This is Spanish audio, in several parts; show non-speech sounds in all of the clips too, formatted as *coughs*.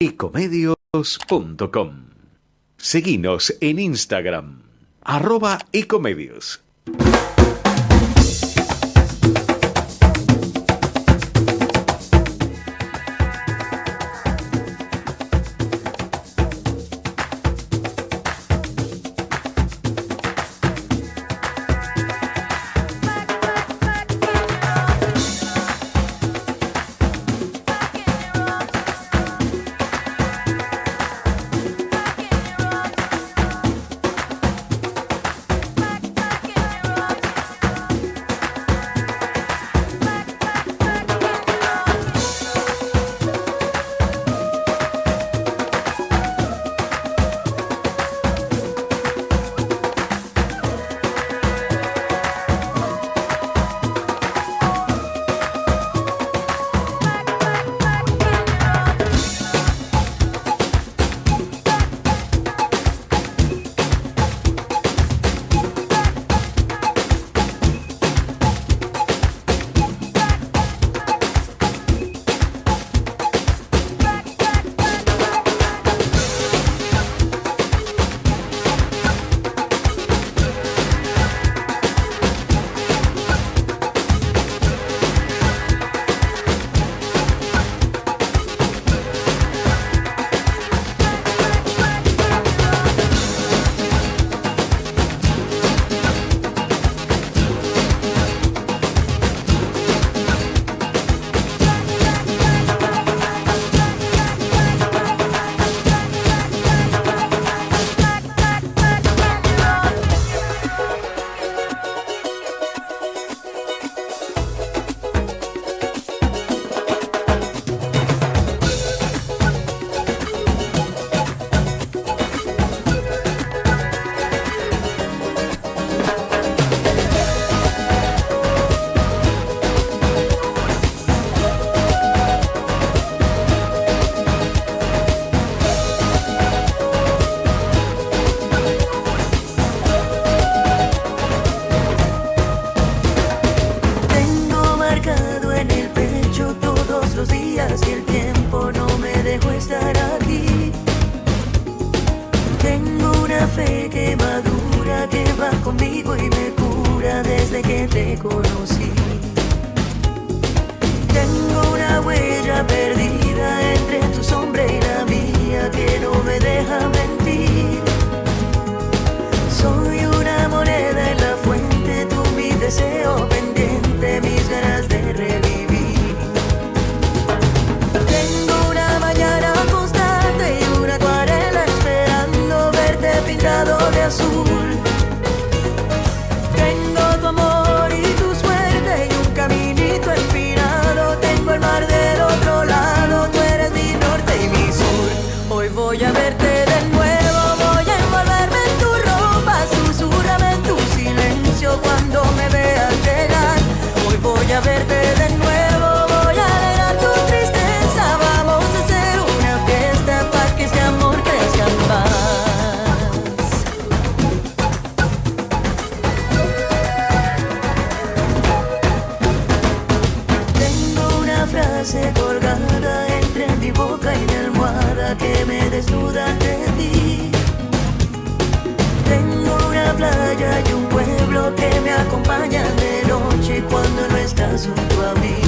ecomedios.com. Seguinos en Instagram, arroba ecomedios. que me acompaña de noche cuando no estás junto a mí.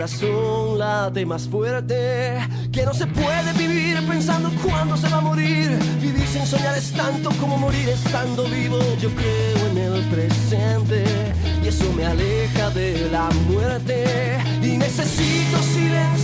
corazón late más fuerte. Que no se puede vivir pensando cuándo se va a morir. Vivir sin soñar es tanto como morir estando vivo. Yo creo en el presente y eso me aleja de la muerte. Y necesito silencio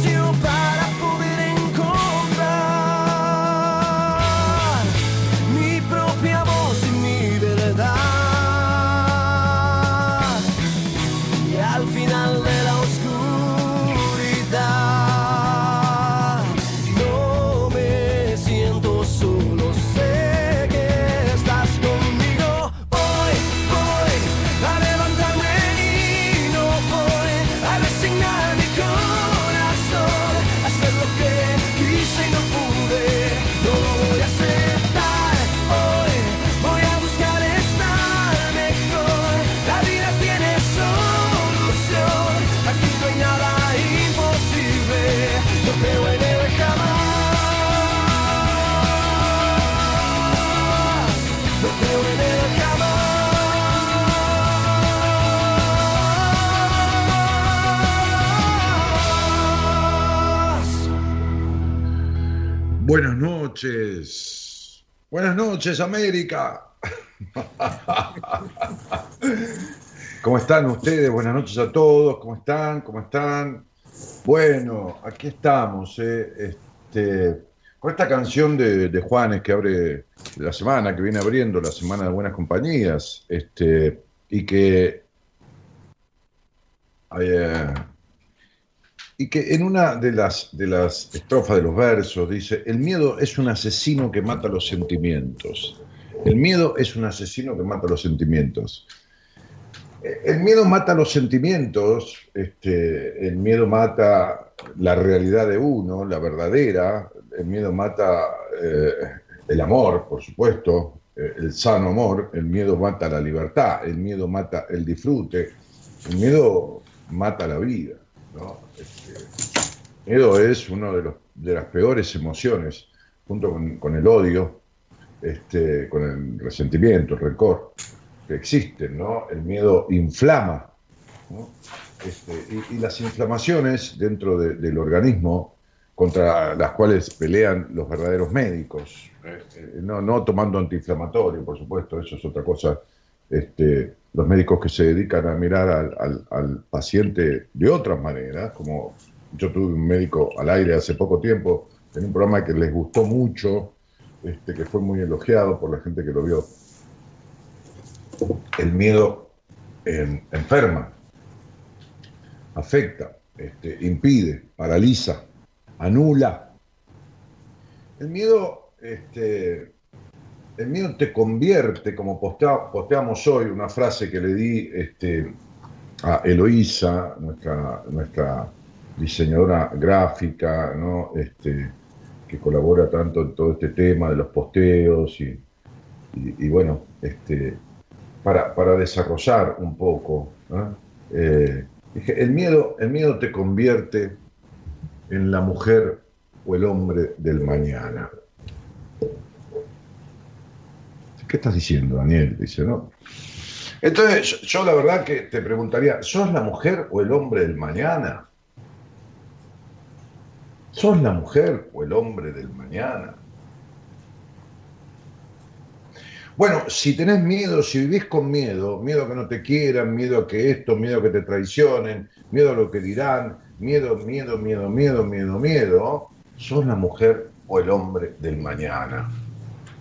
noches. Buenas noches, América. *laughs* ¿Cómo están ustedes? Buenas noches a todos. ¿Cómo están? ¿Cómo están? Bueno, aquí estamos. eh, este, con esta canción de, Juanes que abre la semana, que viene abriendo la semana de buenas compañías, este, y que eh, y que en una de las, de las estrofas de los versos dice, el miedo es un asesino que mata los sentimientos. El miedo es un asesino que mata los sentimientos. Eh, El miedo mata los sentimientos, este, el miedo mata la realidad de uno, la verdadera, el miedo mata eh, el amor, por supuesto, eh, el sano amor, el miedo mata la libertad, el miedo mata el disfrute, el miedo mata la vida. ¿no? Este, miedo es una de, de las peores emociones, junto con, el odio, este, con el resentimiento, el rencor, que existen. ¿no? El miedo inflama. Este, y, las inflamaciones dentro de- del organismo contra las cuales pelean los verdaderos médicos, eh, eh, no, no tomando antiinflamatorio, por supuesto, eso es otra cosa. Este, los médicos que se dedican a mirar al, paciente de otras maneras, como yo tuve un médico al aire hace poco tiempo, en un programa que les gustó mucho, este, que fue muy elogiado por la gente que lo vio. El miedo en- enferma, afecta, este, impide, paraliza, anula. El miedo, este, el miedo te convierte, como postea- posteamos hoy, una frase que le di este, a Eloísa, nuestra, diseñadora gráfica, ¿no? este, que colabora tanto en todo este tema de los posteos y, bueno, este, para, para desarrollar un poco. Eh, el, miedo, el miedo te convierte en la mujer o el hombre del mañana. ¿Qué estás diciendo, Daniel? Dice, ¿no? Entonces, yo, yo la verdad que te preguntaría, ¿sos la mujer o el hombre del mañana? ¿Sos la mujer o el hombre del mañana? Bueno, si tenés miedo, si vivís con miedo, miedo a que no te quieran, miedo a que esto, miedo a que te traicionen, miedo a lo que dirán, miedo, miedo, miedo, miedo, miedo, miedo, sos la mujer o el hombre del mañana.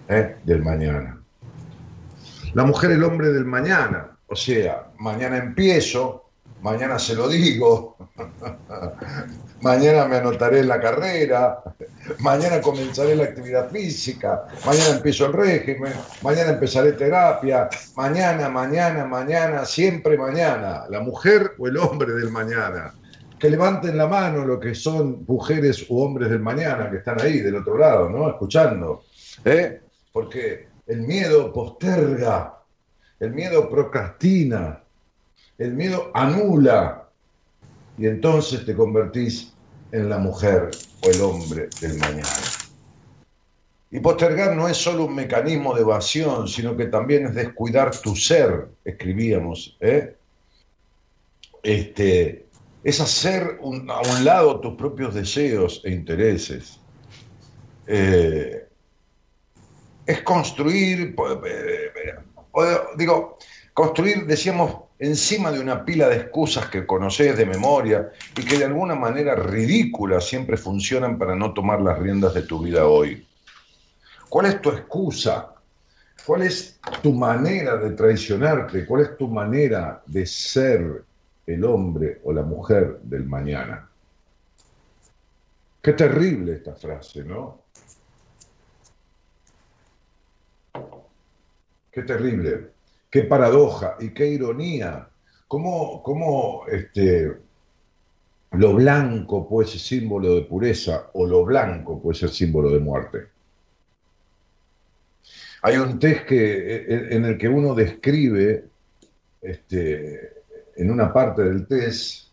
¿eh? Del mañana. La mujer, el hombre del mañana. O sea, mañana empiezo, mañana se lo digo, *laughs* mañana me anotaré en la carrera, mañana comenzaré la actividad física, mañana empiezo el régimen, mañana empezaré terapia, mañana, mañana, mañana, siempre mañana. La mujer o el hombre del mañana. Que levanten la mano lo que son mujeres u hombres del mañana que están ahí del otro lado, ¿no? Escuchando. ¿eh? Porque el miedo posterga, el miedo procrastina, el miedo anula y entonces te convertís en la mujer o el hombre del mañana. Y postergar no es solo un mecanismo de evasión, sino que también es descuidar tu ser, escribíamos. ¿eh? Este, es hacer a un lado tus propios deseos e intereses. Eh, es construir, eh, eh, o- digo, construir, decíamos, encima de una pila de excusas que conoces de memoria y que de alguna manera ridículas siempre funcionan para no tomar las riendas de tu vida hoy. ¿Cuál es tu excusa? ¿Cuál es tu manera de traicionarte? ¿Cuál es tu manera de ser el hombre o la mujer del mañana? Qué terrible esta frase, ¿no? Qué terrible, qué paradoja y qué ironía. ¿Cómo, cómo este, lo blanco puede ser símbolo de pureza o lo blanco puede ser símbolo de muerte? Hay un test que, en el que uno describe, este, en una parte del test,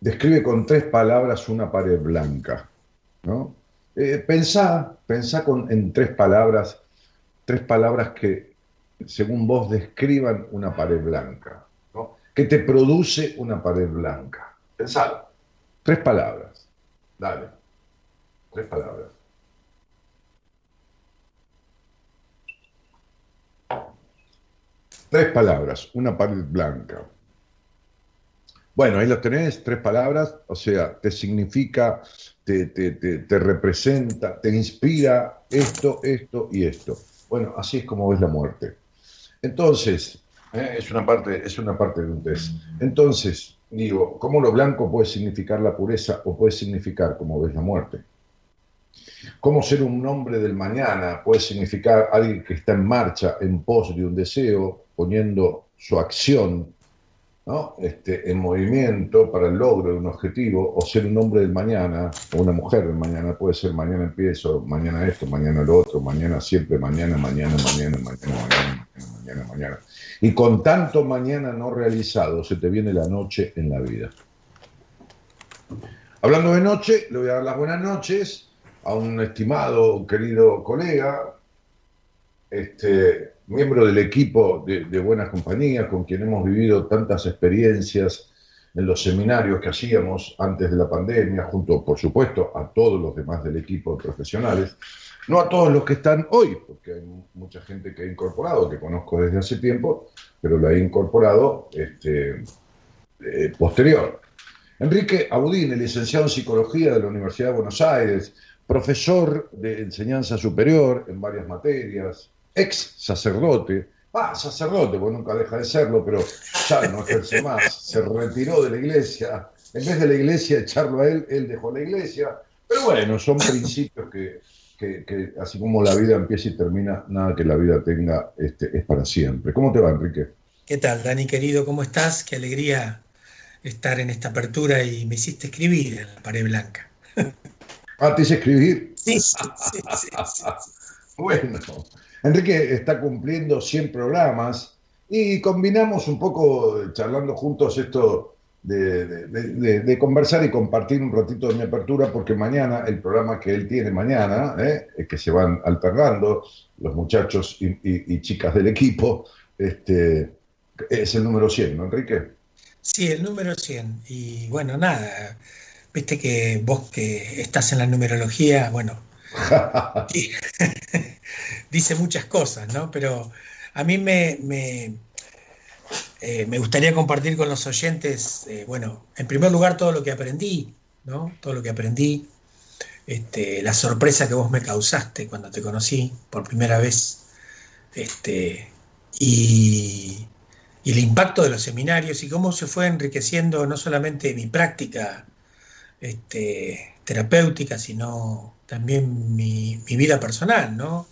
describe con tres palabras una pared blanca. ¿no? Eh, pensá, pensá con, en tres palabras, tres palabras que, según vos, describan una pared blanca. ¿no? Que te produce una pared blanca. Pensá. Tres palabras. Dale. Tres palabras. Tres palabras, una pared blanca. Bueno, ahí lo tenés, tres palabras, o sea, te significa, te, te, te, te representa, te inspira esto, esto y esto. Bueno, así es como ves la muerte. Entonces, eh, es, una parte, es una parte de un test. Entonces, digo, ¿cómo lo blanco puede significar la pureza o puede significar cómo ves la muerte? ¿Cómo ser un hombre del mañana puede significar alguien que está en marcha en pos de un deseo, poniendo su acción ¿no? este, en movimiento para el logro de un objetivo o ser un hombre del mañana o una mujer del mañana, puede ser mañana empiezo, mañana esto, mañana lo otro, mañana siempre, mañana, mañana, mañana, mañana, mañana, mañana, mañana. Y con tanto mañana no realizado se te viene la noche en la vida. Hablando de noche, le voy a dar las buenas noches a un estimado, querido colega, este, miembro del equipo de, de Buenas Compañías, con quien hemos vivido tantas experiencias en los seminarios que hacíamos antes de la pandemia, junto, por supuesto, a todos los demás del equipo de profesionales, no a todos los que están hoy, porque hay mucha gente que he incorporado, que conozco desde hace tiempo, pero la he incorporado este, eh, posterior. Enrique Abudín, licenciado en Psicología de la Universidad de Buenos Aires, profesor de enseñanza superior en varias materias, ex sacerdote, ah, sacerdote, porque nunca deja de serlo, pero ya no ejerce más, se retiró de la iglesia, en vez de la iglesia echarlo a él, él dejó la iglesia, pero bueno, son principios que, que, que así como la vida empieza y termina, nada que la vida tenga este, es para siempre. ¿Cómo te va, Enrique? ¿Qué tal, Dani querido? ¿Cómo estás? Qué alegría estar en esta apertura y me hiciste escribir en la pared blanca. Ah, te hice escribir. Sí, sí, sí, sí, sí. *laughs* Bueno, Enrique está cumpliendo 100 programas y combinamos un poco, eh, charlando juntos, esto de, de- de- de conversar y compartir un ratito de mi apertura, porque mañana, el programa que él tiene mañana, ¿eh? es que se van alternando los muchachos y, y- y chicas del equipo, este, es el número 100, ¿no, Enrique? Sí, el número 100. Y bueno, nada, viste que vos que estás en la numerología, bueno, *laughs* *laughs* dice muchas cosas, ¿no? Pero a mí me, me, eh, me gustaría compartir con los oyentes, eh, bueno, en primer lugar todo lo que aprendí, ¿no? Todo lo que aprendí, este, la sorpresa que vos me causaste cuando te conocí por primera vez, este, y, y el impacto de los seminarios y cómo se fue enriqueciendo no solamente mi práctica este, terapéutica, sino también mi, mi vida personal, ¿no?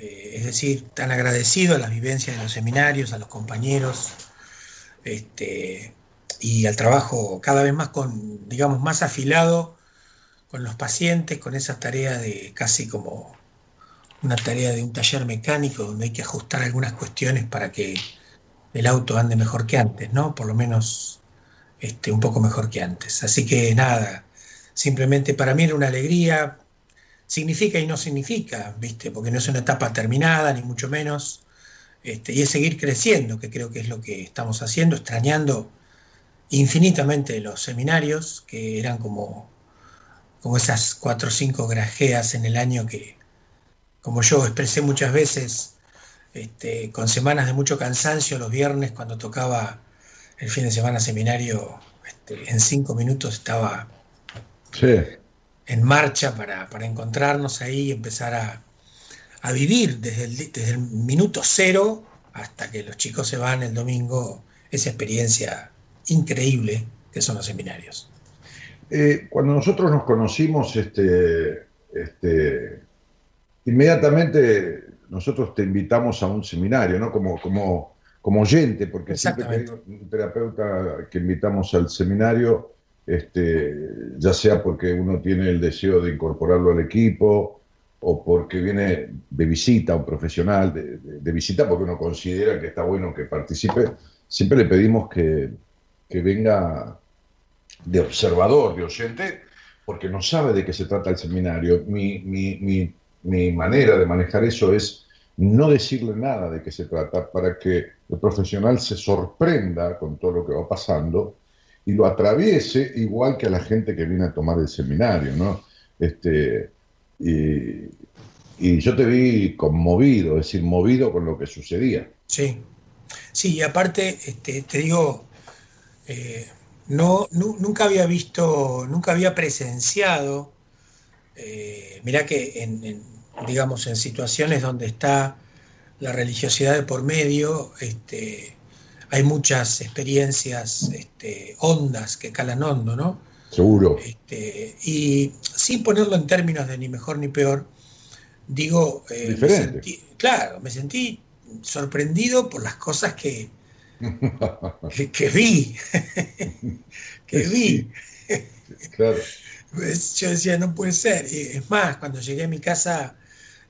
Eh, es decir, tan agradecido a las vivencias de los seminarios, a los compañeros, este, y al trabajo cada vez más con, digamos, más afilado con los pacientes, con esa tarea de casi como una tarea de un taller mecánico donde hay que ajustar algunas cuestiones para que el auto ande mejor que antes, ¿no? Por lo menos este, un poco mejor que antes. Así que nada, simplemente para mí era una alegría, significa y no significa, ¿viste? Porque no es una etapa terminada, ni mucho menos, este, y es seguir creciendo, que creo que es lo que estamos haciendo, extrañando infinitamente los seminarios, que eran como, como esas cuatro o cinco grajeas en el año que, como yo expresé muchas veces, este, con semanas de mucho cansancio los viernes cuando tocaba el fin de semana seminario, este, en cinco minutos estaba Sí. En marcha para, para encontrarnos ahí y empezar a, a vivir desde el, desde el minuto cero hasta que los chicos se van el domingo, esa experiencia increíble que son los seminarios. Eh, cuando nosotros nos conocimos, este, este, inmediatamente nosotros te invitamos a un seminario, ¿no? Como, como, como oyente, porque siempre que hay un terapeuta que invitamos al seminario, este, ya sea porque uno tiene el deseo de incorporarlo al equipo o porque viene de visita, un profesional de, visita, porque uno considera que está bueno que participe, siempre le pedimos que, que venga de observador, de oyente, porque no sabe de qué se trata el seminario. Mi, mi- mi- mi manera de manejar eso es no decirle nada de qué se trata para que el profesional se sorprenda con todo lo que va pasando y lo atraviese igual que a la gente que viene a tomar el seminario, ¿no? Este, y, yo te vi conmovido, es decir, movido con lo que sucedía. Sí, sí, y aparte, este, te digo, eh, no, nu- nunca había visto, nunca había presenciado, eh, mirá que en, digamos, en situaciones donde está la religiosidad de por medio, este, hay muchas experiencias este, hondas que calan hondo, ¿no? Seguro. Este, y sin ponerlo en términos de ni mejor ni peor, digo, eh, me Diferente. sentí- claro, me sentí sorprendido por las cosas que, que, *laughs* que vi, *laughs* que vi. Claro. Yo decía, no puede ser. Y es más, cuando llegué a mi casa,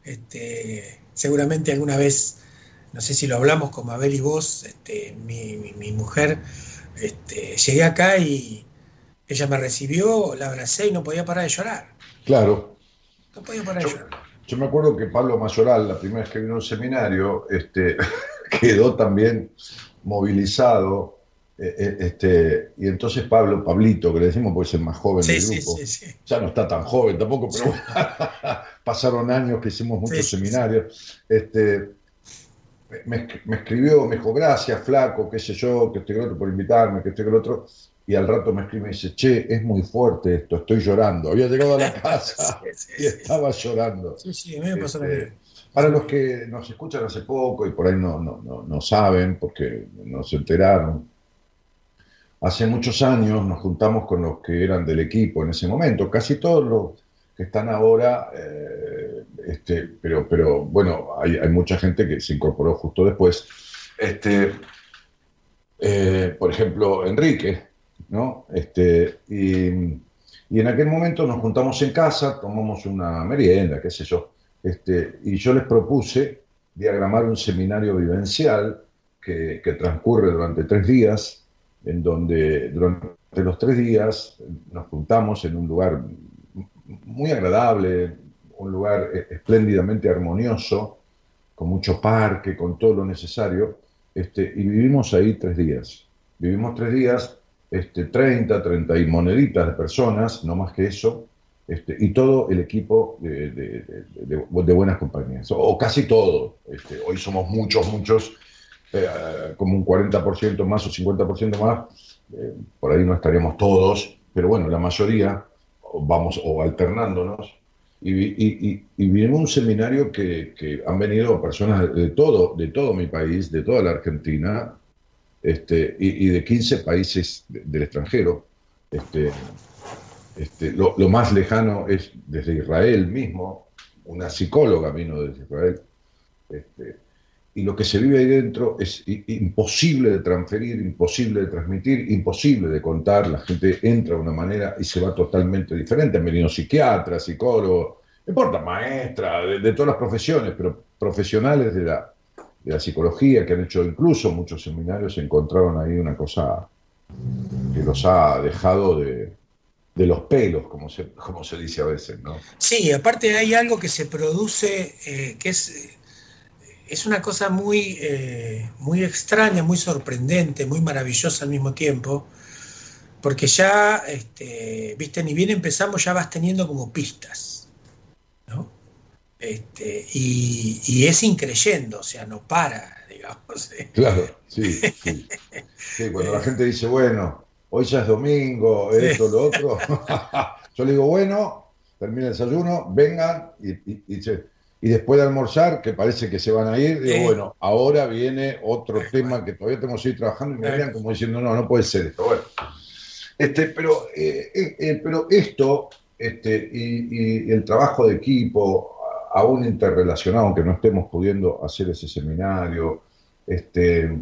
este, seguramente alguna vez, no sé si lo hablamos con Mabel y vos, este, mi, mi- mi mujer, este, llegué acá y ella me recibió, la abracé y no podía parar de llorar. Claro. No podía parar de llorar. Yo me acuerdo que Pablo Mayoral, la primera vez que vino a un seminario, este, *laughs* quedó también movilizado. eh, eh, este, y entonces Pablo, Pablito, que le decimos porque es el más joven Sí, del grupo, sí, sí. ya no está tan joven tampoco, pero *laughs* pasaron años que hicimos muchos seminarios. Este, me, me escribió, me dijo, gracias, flaco, qué sé yo, que estoy con otro por invitarme, que estoy con otro. Y al rato me escribe y me dice, che, es muy fuerte esto, estoy llorando. Había llegado a la *laughs* casa Sí, sí, y estaba llorando. Sí, sí, a mí me pasó Este, para los que nos escuchan hace poco y por ahí no, no, no, no saben, porque no se enteraron, hace muchos años nos juntamos con los que eran del equipo en ese momento, casi todos los están ahora, eh, este, pero, pero bueno, hay, hay mucha gente que se incorporó justo después. Este, eh, por ejemplo, Enrique, ¿no? Este, y, y en aquel momento nos juntamos en casa, tomamos una merienda, qué sé yo, este, y yo les propuse diagramar un seminario vivencial que, que transcurre durante tres días, en donde durante los tres días nos juntamos en un lugar muy agradable, un lugar eh, espléndidamente armonioso, con mucho parque, con todo lo necesario, este, y vivimos ahí tres días. Vivimos tres días, este, 30, 30 y moneditas de personas, no más que eso, este, y todo el equipo de, de- de- buenas compañías, o, casi todo. Este, hoy somos muchos, muchos, eh, como un 40% más o 50% más, eh, por ahí no estaríamos todos, pero bueno, la mayoría vamos o alternándonos. Y, y, vivimos un seminario que, han venido personas de todo, de todo mi país, de toda la Argentina, este, y, de 15 países de- del extranjero. Este, este, lo, lo más lejano es desde Israel mismo, una psicóloga vino desde Israel. Este, y lo que se vive ahí dentro es imposible de transferir, imposible de transmitir, imposible de contar. La gente entra de una manera y se va totalmente diferente. Han venido psiquiatras, psicólogos, importa, maestra, de, todas las profesiones, pero profesionales de la, de la psicología que han hecho incluso muchos seminarios encontraron ahí una cosa que los ha dejado de, de los pelos, como se, como se dice a veces, ¿no? Sí, aparte hay algo que se produce eh, que es, es una cosa muy, eh, muy extraña, muy sorprendente, muy maravillosa al mismo tiempo, porque ya, este, viste, ni bien empezamos, ya vas teniendo como pistas, ¿no? Este, y, es increyendo, o sea, no para, *laughs* digamos. Claro, sí, sí. Sí, cuando la gente dice, bueno, hoy ya es domingo, esto, lo otro, *laughs* yo le digo, bueno, termina el desayuno, vengan y- y se- y después de almorzar, que parece que se van a ir, digo, bueno, ahora viene otro tema que todavía tenemos que seguir trabajando y me miran como diciendo, no, no puede ser esto. Bueno, este, pero, eh, eh, eh, pero esto este, y, y el trabajo de equipo, aún interrelacionado, aunque no estemos pudiendo hacer ese seminario, este,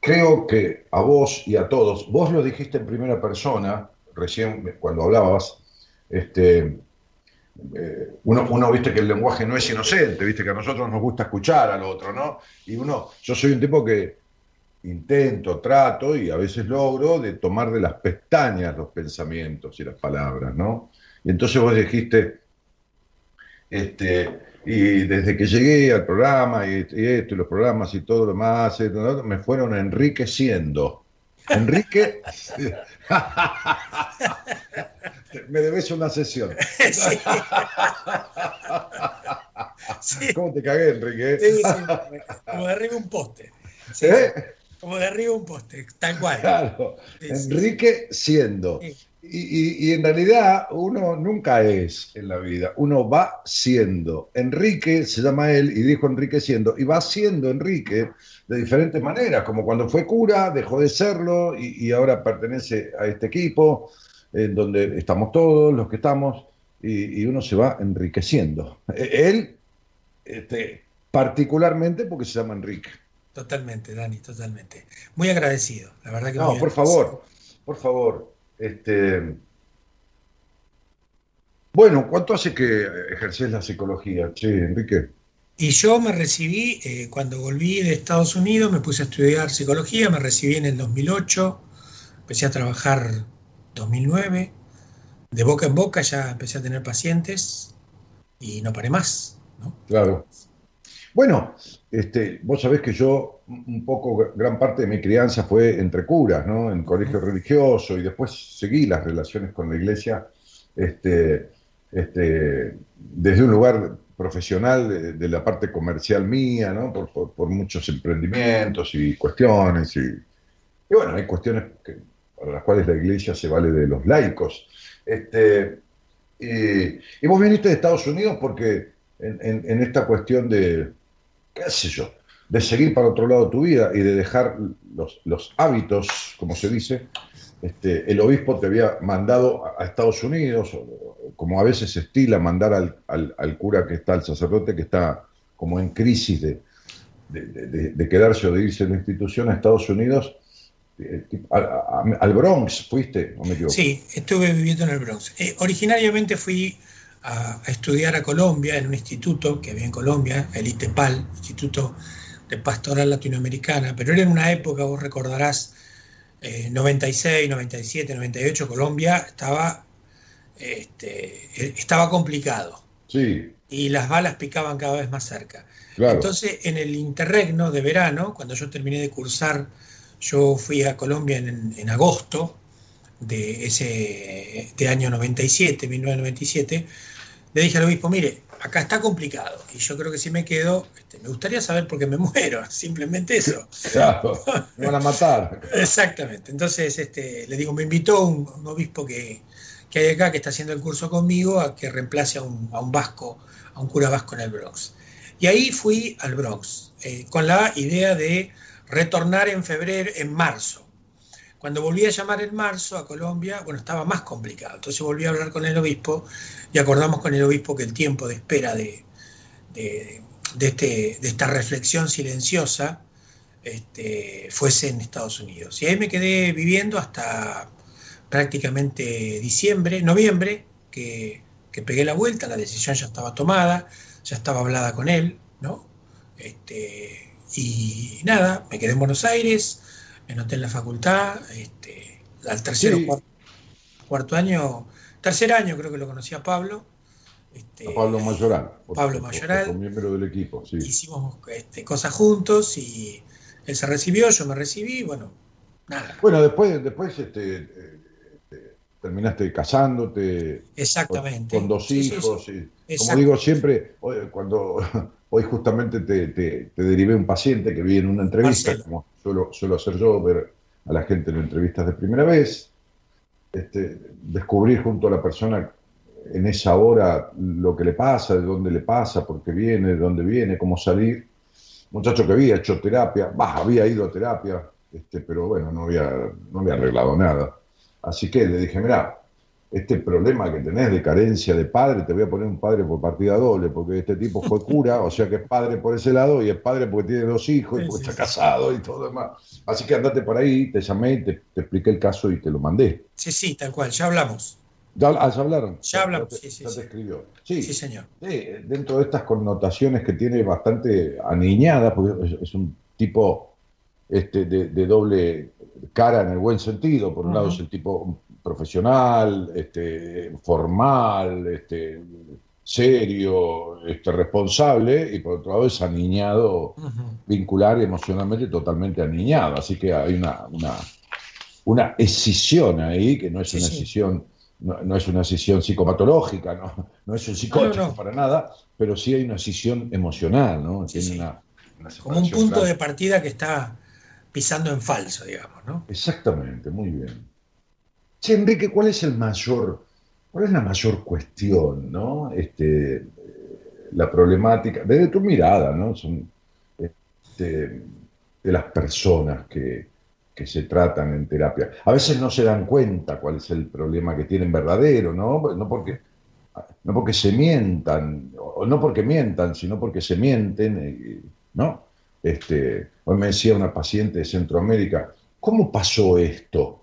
creo que a vos y a todos, vos lo dijiste en primera persona, recién cuando hablabas, este, eh, uno, uno, viste que el lenguaje no es inocente, viste que a nosotros nos gusta escuchar al otro, ¿no? Y uno, yo soy un tipo que intento, trato y a veces logro de tomar de las pestañas los pensamientos y las palabras, ¿no? Y entonces vos dijiste, este, y desde que llegué al programa y, y esto y los programas y todo lo más, me fueron enriqueciendo. Enrique, me debes una sesión. Sí. Sí, ¿Cómo te cagué, Enrique? sí, sí, como de arriba un poste. Sí, ¿Eh? Como de arriba un poste, tal cual. Claro, Sí, sí. Enrique siendo. Y, y- en realidad uno nunca es en la vida, uno va siendo. Enrique se llama él y dijo Enrique siendo, y va siendo Enrique de diferentes maneras, como cuando fue cura, dejó de serlo y, y ahora pertenece a este equipo, en donde estamos todos los que estamos, y, y uno se va enriqueciendo. E- Él, este, particularmente porque se llama Enrique. Totalmente, Dani, totalmente. Muy agradecido, la verdad que No, muy por agradecido. favor, por favor. Este... Bueno, ¿cuánto hace que ejerces la psicología? Sí, Enrique. Y yo me recibí, eh, cuando volví de Estados Unidos, me puse a estudiar psicología, me recibí en el 2008, empecé a trabajar 2009, de boca en boca ya empecé a tener pacientes y no paré más, ¿no? Claro. Bueno, este, vos sabés que yo, un poco, gran parte de mi crianza fue entre curas, ¿no? En colegio religioso y después seguí las relaciones con la iglesia, este, este, desde un lugar profesional de, de la parte comercial mía, ¿no? Por, por- por muchos emprendimientos y cuestiones. Y, y bueno, hay cuestiones que- para las cuales la iglesia se vale de los laicos. Este, y, y vos viniste de Estados Unidos porque en, en- en esta cuestión de, qué sé yo, de seguir para otro lado tu vida y de dejar los, hábitos, como se dice, este, el obispo te había mandado a, Estados Unidos, o- o como a veces se estila mandar al, cura que está, al sacerdote que está como en crisis de, quedarse o de irse de la institución a Estados Unidos, eh, al Bronx fuiste, no me. Sí, estuve viviendo en el Bronx. Eh, originariamente fui a, a estudiar a Colombia en un instituto que había en Colombia, el ITEPAL, Instituto de Pastoral Latinoamericana, pero era en una época, vos recordarás, eh, 96, 97, 98, Colombia estaba, este, eh, estaba complicado Sí, y las balas picaban cada vez más cerca. claro. Entonces, en el interregno de verano, cuando yo terminé de cursar, yo fui a Colombia en, en agosto de ese de año 97, 1997, le dije al obispo, mire, acá está complicado y yo creo que si me quedo, este, me gustaría saber por qué me *laughs* muero, simplemente eso. Claro, me van a matar. Exactamente. Entonces, este, le digo, me invitó un, un obispo que, que hay acá, que está haciendo el curso conmigo, a que reemplace a un, a un vasco, a un cura vasco en el Bronx. Y ahí fui al Bronx, eh, con la idea de retornar en febrero, en marzo. Cuando volví a llamar en marzo a Colombia, bueno, estaba más complicado. Entonces volví a hablar con el obispo y acordamos con el obispo que el tiempo de espera de, de, este, de esta reflexión silenciosa este, fuese en Estados Unidos. Y ahí me quedé viviendo hasta prácticamente diciembre, noviembre, que, que pegué la vuelta, la decisión ya estaba tomada, ya estaba hablada con él, ¿no? Este, y nada, me quedé en Buenos Aires, me anoté en la facultad, este, al tercero Sí. cuarto, cuarto año, tercer año creo que lo conocí a Pablo. este, A Pablo Mayoral. Pablo Mayoral. otro miembro del equipo, sí. hicimos este, cosas juntos y él se recibió, yo me recibí, bueno, nada, Bueno, después, después este, eh, eh, terminaste casándote exactamente. con dos sí, sí. Como digo siempre, hoy, cuando *laughs* hoy justamente te, te, te derivé un paciente que vi en una entrevista, Marcelo. como suelo, suelo hacer yo, ver a la gente en entrevistas de primera vez, este, descubrir junto a la persona en esa hora lo que le pasa, de dónde le pasa, por qué viene, de dónde viene, cómo salir. Muchacho que había hecho terapia, bah, había ido a terapia, este, pero bueno, no había, no había arreglado nada. Así que le dije, mira, este problema que tenés de carencia de padre, te voy a poner un padre por partida doble, porque este tipo fue *laughs* cura, o sea que es padre por ese lado, y es padre porque tiene dos hijos, y porque sí, está sí. casado y todo demás. Así que andate por ahí, te llamé, te, te expliqué el caso y te lo mandé. Sí, sí, tal cual, ya hablamos. ¿Ya, ah, ¿ya hablaron? Ya hablamos, te, sí, sí, ya te escribió. Sí, Sí, señor. Sí, dentro de estas connotaciones que tiene bastante aniñadas, porque es, es un tipo este, de, de doble cara en el buen sentido. Por un lado es el tipo profesional, este, formal, este, serio, este, responsable, y por otro lado es aniñado, Ujú. vincular y emocionalmente totalmente aniñado. Así que hay una, una, una escisión ahí, que no es Sí, una sí. escisión no, no es una escisión psicopatológica, no, no es un psicótico No, no, para nada, pero sí hay una escisión emocional, ¿no? Tiene sí. una, una Como un punto clara. de partida que está pisando en falso, digamos, ¿no? Exactamente, muy bien. Enrique, ¿cuál es el mayor, la mayor cuestión, ¿no? Este, la problemática, desde tu mirada, ¿no? Son, este, de las personas que, que se tratan en terapia. A veces no se dan cuenta cuál es el problema que tienen verdadero, ¿no? No porque, no porque se mientan, o no porque mientan, sino porque se mienten, eh, ¿no? Este, hoy me decía una paciente de Centroamérica, ¿cómo pasó esto?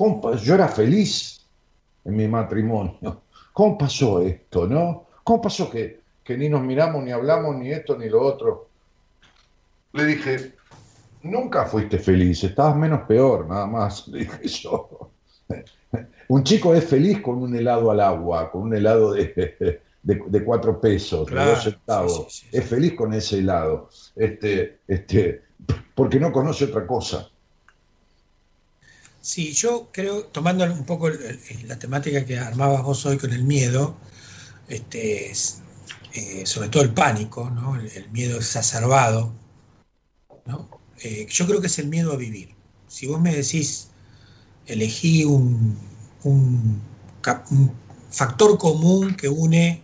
¿Cómo pa- yo era feliz en mi matrimonio. ¿Cómo pasó esto, no? ¿Cómo pasó que, que ni nos miramos, ni hablamos, ni esto, ni lo otro? Le dije, nunca fuiste feliz, estabas menos peor, nada más, *laughs* le dije yo. Un chico es feliz con un helado al agua, con un helado de, de, de cuatro pesos, de dos centavos. sí, sí, sí, es feliz con ese helado, este, este, porque no conoce otra cosa. Sí, yo creo, tomando un poco el- la temática que armabas vos hoy con el miedo, este, es, eh, sobre todo el pánico, ¿no? el, miedo exacerbado, ¿no? Eh, yo creo que es el miedo a vivir. Si vos me decís, elegí un factor común que une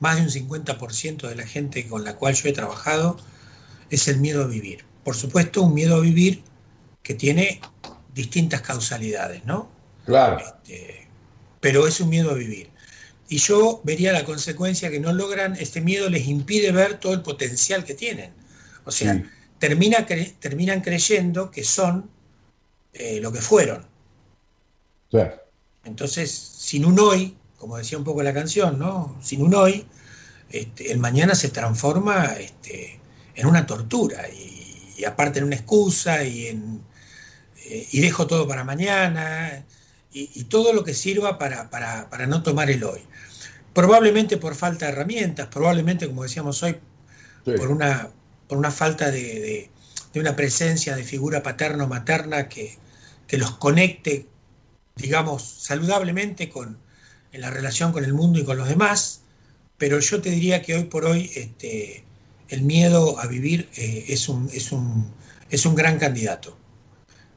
más de un 50% de la gente con la cual yo he trabajado, es el miedo a vivir. Por supuesto, un miedo a vivir que tiene distintas causalidades, ¿no? Claro, Este, pero es un miedo a vivir. Y yo vería la consecuencia que no logran, este miedo les impide ver todo el potencial que tienen. O sea, Sí. termina cre- terminan creyendo que son eh, lo que fueron. claro. Entonces, sin un hoy, como decía un poco la canción, ¿no? Sin un hoy, este, el mañana se transforma este, en una tortura y, y aparte en una excusa y, en, eh, y dejo todo para mañana y, y todo lo que sirva para, para- para no tomar el hoy. Probablemente por falta de herramientas, probablemente, como decíamos hoy, Sí. por una, por una falta de, de- de una presencia de figura paterno-materna que, que los conecte, digamos, saludablemente con, en la relación con el mundo y con los demás, pero yo te diría que hoy por hoy este, el miedo a vivir eh, es, un, es, un, es un gran candidato.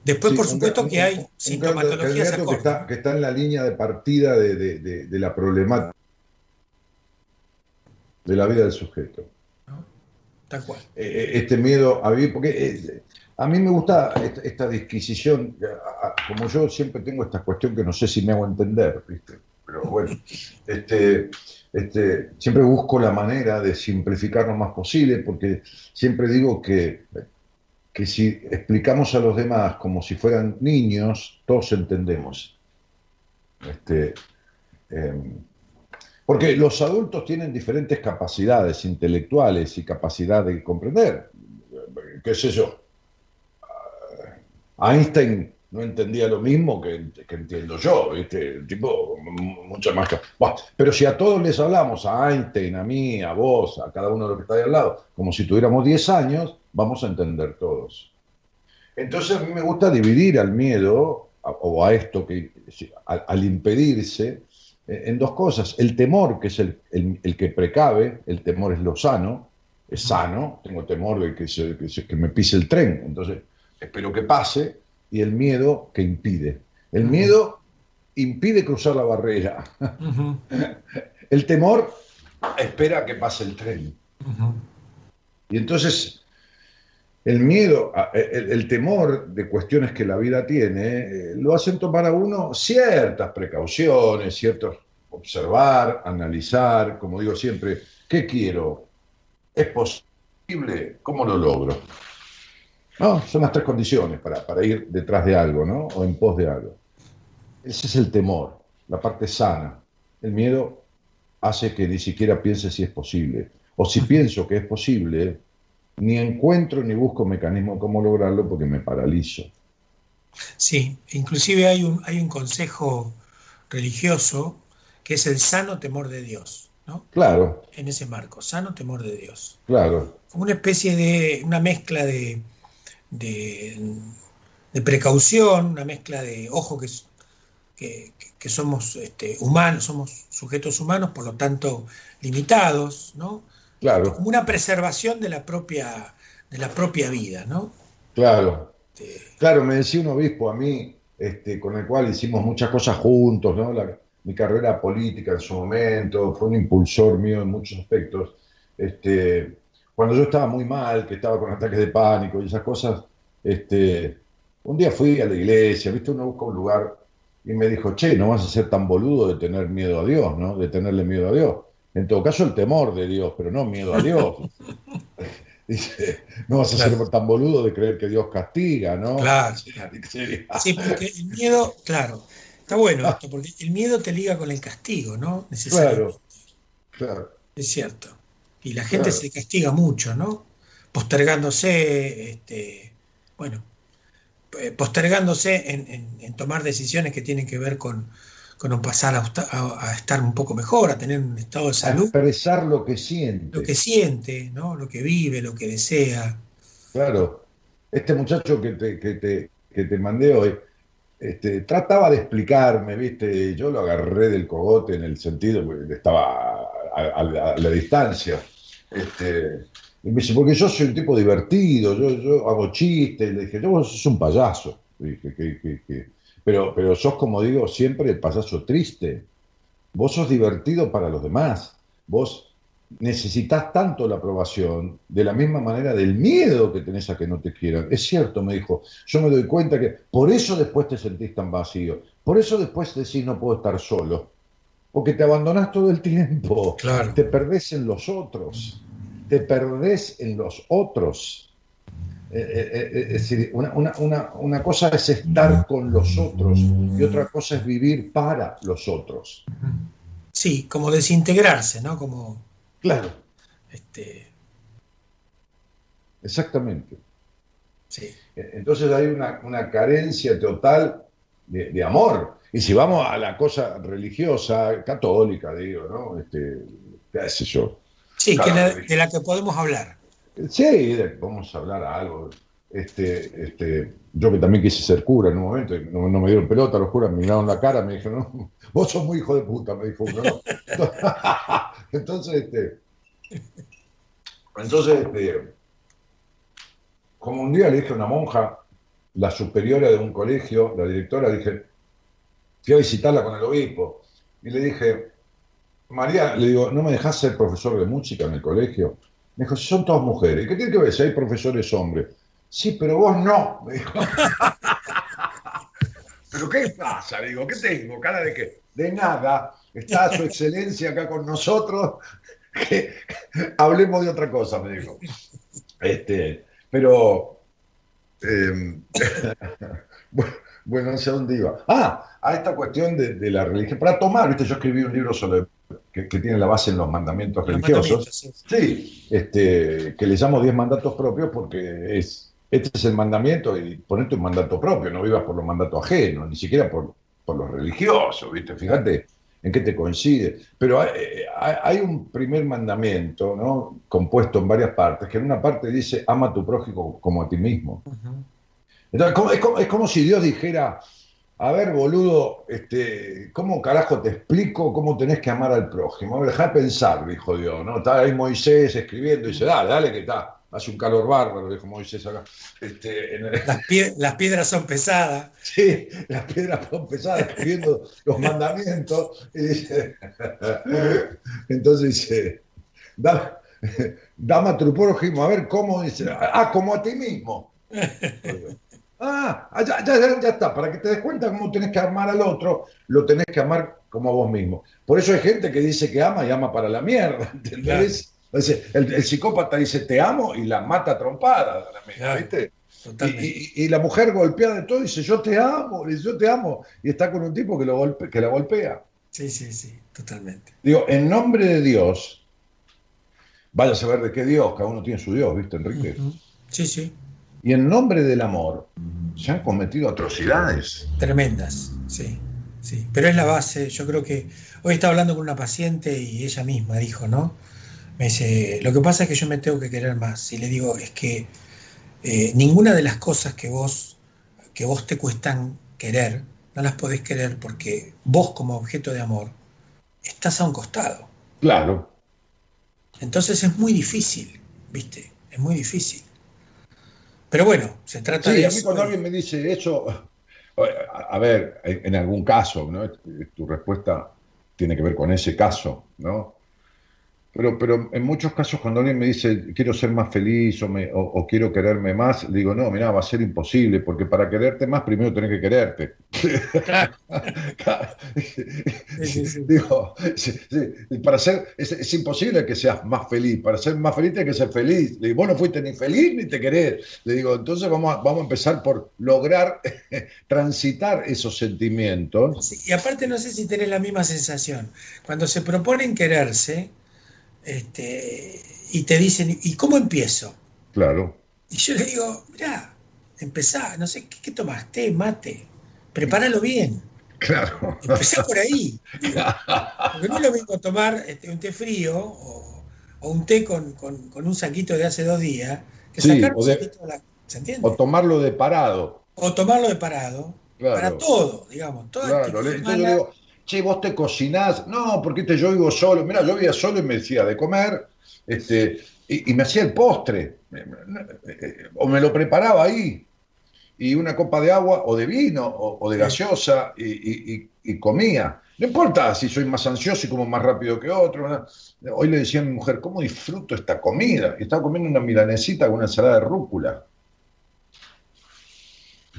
Después, Sí, por un supuesto que un- hay un gran sintomatologías candidato que está, que está en la línea de partida de, de- de- de la problemática de la vida del sujeto. Tal cual. Eh, este miedo a vivir, porque eh, a mí me gusta esta, esta disquisición, como yo siempre tengo esta cuestión que no sé si me hago entender, ¿viste? pero bueno, *laughs* este, este, siempre busco la manera de simplificar lo más posible, porque siempre digo que, que si explicamos a los demás como si fueran niños, todos entendemos. Este, em, porque los adultos tienen diferentes capacidades intelectuales y capacidad de comprender. ¿Qué sé yo? Ah, Einstein no entendía lo mismo que, entiendo yo, ¿viste? Tipo, m- mucho más. Buah, pero si a todos les hablamos, a Einstein, a mí, a vos, a cada uno de los que está ahí al lado, como si tuviéramos 10 años, vamos a entender todos. Entonces a mí me gusta dividir al miedo, a- o a esto que, al, al impedirse, eh, en dos cosas. El temor, que es el, el- el que precave, el temor es lo sano, es sano, tengo temor de que, se- que se- que me pise el tren, entonces espero que pase, y el miedo que impide. El miedo impide cruzar la barrera. *laughs* El temor espera que pase el tren. Y entonces el miedo, el temor de cuestiones que la vida tiene, eh, lo hacen tomar a uno ciertas precauciones, ciertos observar, analizar, como digo siempre, ¿qué quiero? ¿Es posible? ¿Cómo lo logro? No, son las tres condiciones para, para ir detrás de algo, ¿no? O en pos de algo. Ese es el temor, la parte sana. El miedo hace que ni siquiera piense si es posible. O si pienso que es posible, ni encuentro ni busco mecanismo cómo lograrlo porque me paralizo. Sí, inclusive hay un, hay un consejo religioso que es el sano temor de Dios, ¿no? Claro, En ese marco, sano temor de Dios. claro, Como una especie de, una mezcla de, de, de precaución, una mezcla de, ojo, que, que somos este, humanos, somos sujetos humanos, por lo tanto limitados, ¿no? Claro, Como una preservación de la propia, de la propia vida, ¿no? claro. Este, Claro, me decía un obispo a mí, este, con el cual hicimos muchas cosas juntos, ¿no? La- mi carrera política en su momento, fue un impulsor mío en muchos aspectos. Este, cuando yo estaba muy mal, que estaba con ataques de pánico y esas cosas, este, un día fui a la iglesia, ¿viste? Uno busca un lugar y me dijo, che, no vas a ser tan boludo de tener miedo a Dios, ¿no? De tenerle miedo a Dios. En todo caso, el temor de Dios, pero no miedo a Dios. *laughs* Dice, no vas a Claro. ser tan boludo de creer que Dios castiga, ¿no? Claro, *laughs* Sí, porque el miedo, claro, está bueno esto, porque el miedo te liga con el castigo, ¿no? Necesariamente. Claro, claro. Es cierto. Y la gente Claro. se castiga mucho, ¿no? Postergándose, este, bueno, eh, postergándose en, en- en tomar decisiones que tienen que ver con, con pasar a, estar un poco mejor, a tener un estado de A salud, expresar lo que siente. lo que siente, ¿no? Lo que vive, lo que desea. Claro, este muchacho que te, que te, que te mandé hoy, este, trataba de explicarme, ¿viste? Yo lo agarré del cogote en el sentido que estaba a, a- a la distancia. Este, y me dice, porque yo soy un tipo divertido, yo, yo hago chistes. Y le dije, yo vos sos un payaso. Dije, que, que- que- Pero, pero sos, como digo, siempre el payaso triste. Vos sos divertido para los demás. Vos necesitas tanto la aprobación, de la misma manera del miedo que tenés a que no te quieran. Es cierto, me dijo, yo me doy cuenta que por eso después te sentís tan vacío, por eso después decís no puedo estar solo, porque te abandonás todo el tiempo, Claro. te perdés en los otros, te perdés en los otros. Eh, eh, eh, es decir, una, una- una- una cosa es estar con los otros y otra cosa es vivir para los otros. Sí, como desintegrarse, ¿no? Como, Claro, este, exactamente. sí. Entonces hay una, una carencia total de, de amor. Y si vamos a la cosa religiosa, católica, digo, ¿no? Este, qué sé yo. Sí, que la- de la que podemos hablar. Sí, vamos a hablar a algo. Este, este, yo que también quise ser cura en un momento, no me dieron pelota, los curas me miraron la cara, me dijeron, no, vos sos muy hijo de puta, me dijo uno. ¿no? *laughs* Entonces, este, entonces, este, como un día le dije a una monja, la superiora de un colegio, la directora, dije, fui a visitarla con el obispo, y le dije, María, le digo, ¿no me dejás ser profesor de música en el colegio? Me dijo, son todas mujeres. ¿Qué tiene que ver si hay profesores hombres? Sí, pero vos no, me *laughs* dijo. ¿Pero qué pasa? Digo, ¿qué tengo? ¿Cara de qué? De nada. Está su excelencia acá con nosotros. Hablemos de otra cosa, me dijo. Este, pero. *laughs* eh, bueno, no sé dónde iba. Ah, a esta cuestión de, de la religión. Para tomar, ¿viste? Yo escribí un libro sobre que, que tiene la base en los mandamientos Los religiosos. mandamientos, sí. Sí, este, que le llamo 10 mandatos propios porque es, este es el mandamiento y ponete un mandato propio, no vivas por los mandatos ajenos, ni siquiera por, por los religiosos, ¿viste? Fíjate en qué te coincide. Pero hay, un primer mandamiento, ¿no? Compuesto en varias partes, que en una parte dice, ama a tu prójimo como a ti mismo. Entonces, es, como, es como si Dios dijera, a ver, boludo, este, ¿cómo carajo te explico cómo tenés que amar al prójimo? A ver, Dejá de pensar, dijo Dios, ¿no? Está ahí Moisés escribiendo y dice, dale, dale que está, hace un calor bárbaro, dijo Moisés acá. Este, en el- Las, pie- las piedras son pesadas. *laughs* Sí, las piedras son pesadas escribiendo los mandamientos. Y dice, *laughs* entonces dice, "Da- dame a tu prójimo, a ver cómo dice, ah, como a ti mismo. *laughs* Ah, ah, ya, ya, está, para que te des cuenta cómo tenés que amar al otro, lo tenés que amar como a vos mismo. Por eso hay gente que dice que ama y ama para la mierda, *laughs* ¿entendés? El, el psicópata dice te amo y la mata trompada, Claro. ¿viste? Y, y- y la mujer golpeada de todo dice, yo te amo, yo te amo. Y está con un tipo que, lo golpe- que la golpea. Sí, sí, sí, totalmente. Digo, en nombre de Dios, vaya a saber de qué Dios, cada uno tiene su Dios, ¿viste, Enrique? Sí, sí, Y en nombre del amor se han cometido atrocidades. tremendas, sí, sí. Pero es la base, yo creo que hoy estaba hablando con una paciente y ella misma dijo, ¿no? Me dice, lo que pasa es que yo me tengo que querer más. Y le digo, es que eh, ninguna de las cosas que vos, que vos te cuestan querer, no las podés querer porque vos como objeto de amor estás a un costado. Claro. Entonces es muy difícil, ¿viste? Es muy difícil. Pero bueno, se trata Sí, de a mí eso. cuando alguien me dice eso, a, a ver, en algún caso, ¿no? Tu respuesta tiene que ver con ese caso, ¿no? Pero, pero en muchos casos cuando alguien me dice quiero ser más feliz o, me- o- o quiero quererme más, le digo, no, mira, va a ser imposible, porque para quererte más primero tenés que quererte. *laughs* sí, sí. Digo, sí, para ser, es, es imposible que seas más feliz, para ser más feliz tienes que ser feliz. Le digo, vos no fuiste ni feliz ni te querés. Le digo, entonces vamos a, vamos a empezar por lograr *laughs* transitar esos sentimientos. Y aparte no sé si tenés la misma sensación. Cuando se proponen quererse, este, y te dicen, ¿y cómo empiezo? Claro, Y yo le digo, mirá, empezá, no sé, ¿qué, qué tomás? Té, mate, prepáralo bien. *laughs* claro. Empezá por ahí. digo. *laughs* Porque no es lo mismo tomar este, un té frío o, o un té con, con- con un saquito de hace dos días que Sí, sacar o un de- saquito de la... ¿Se entiende? O tomarlo de parado. O tomarlo de parado. Claro. Para todo, digamos. Toda Claro, yo le digo, che, vos te cocinás. No, porque este, yo vivo solo. Mira, yo vivía solo y me decía de comer, este, y, y me hacía el postre. O me lo preparaba ahí. Y una copa de agua, o de vino, o, o de gaseosa, y, y- y- y comía. No importa si soy más ansioso y como más rápido que otro. ¿no? Hoy le decía a mi mujer, ¿cómo disfruto esta comida? Y estaba comiendo una milanesita con una ensalada de rúcula.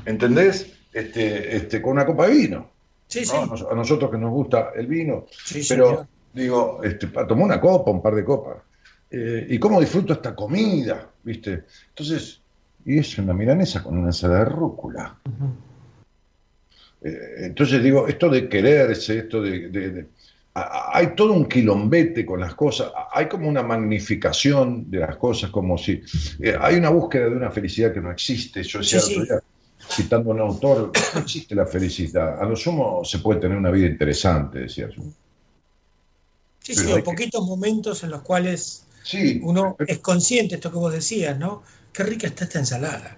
¿Entendés? Este, este, con una copa de vino. Sí, sí. ¿no? A nos- A nosotros que nos gusta el vino, Sí, pero señor. digo, este, tomó una copa, un par de copas. Eh, ¿Y cómo disfruto esta comida? ¿Viste? Entonces, y es una milanesa con una ensalada de rúcula. Eh, entonces digo, esto de quererse, esto de... de- de- hay todo un quilombete con las cosas, hay como una magnificación de las cosas, como si... eh, hay una búsqueda de una felicidad que no existe. Yo decía Sí, sí. Citando a un autor, no *coughs* existe la felicidad. A lo sumo se puede tener una vida interesante, decía yo. Sí, Pero sí, hay o que- poquitos momentos en los cuales Sí, uno pero- es consciente, esto que vos decías, ¿no? Qué rica está esta ensalada.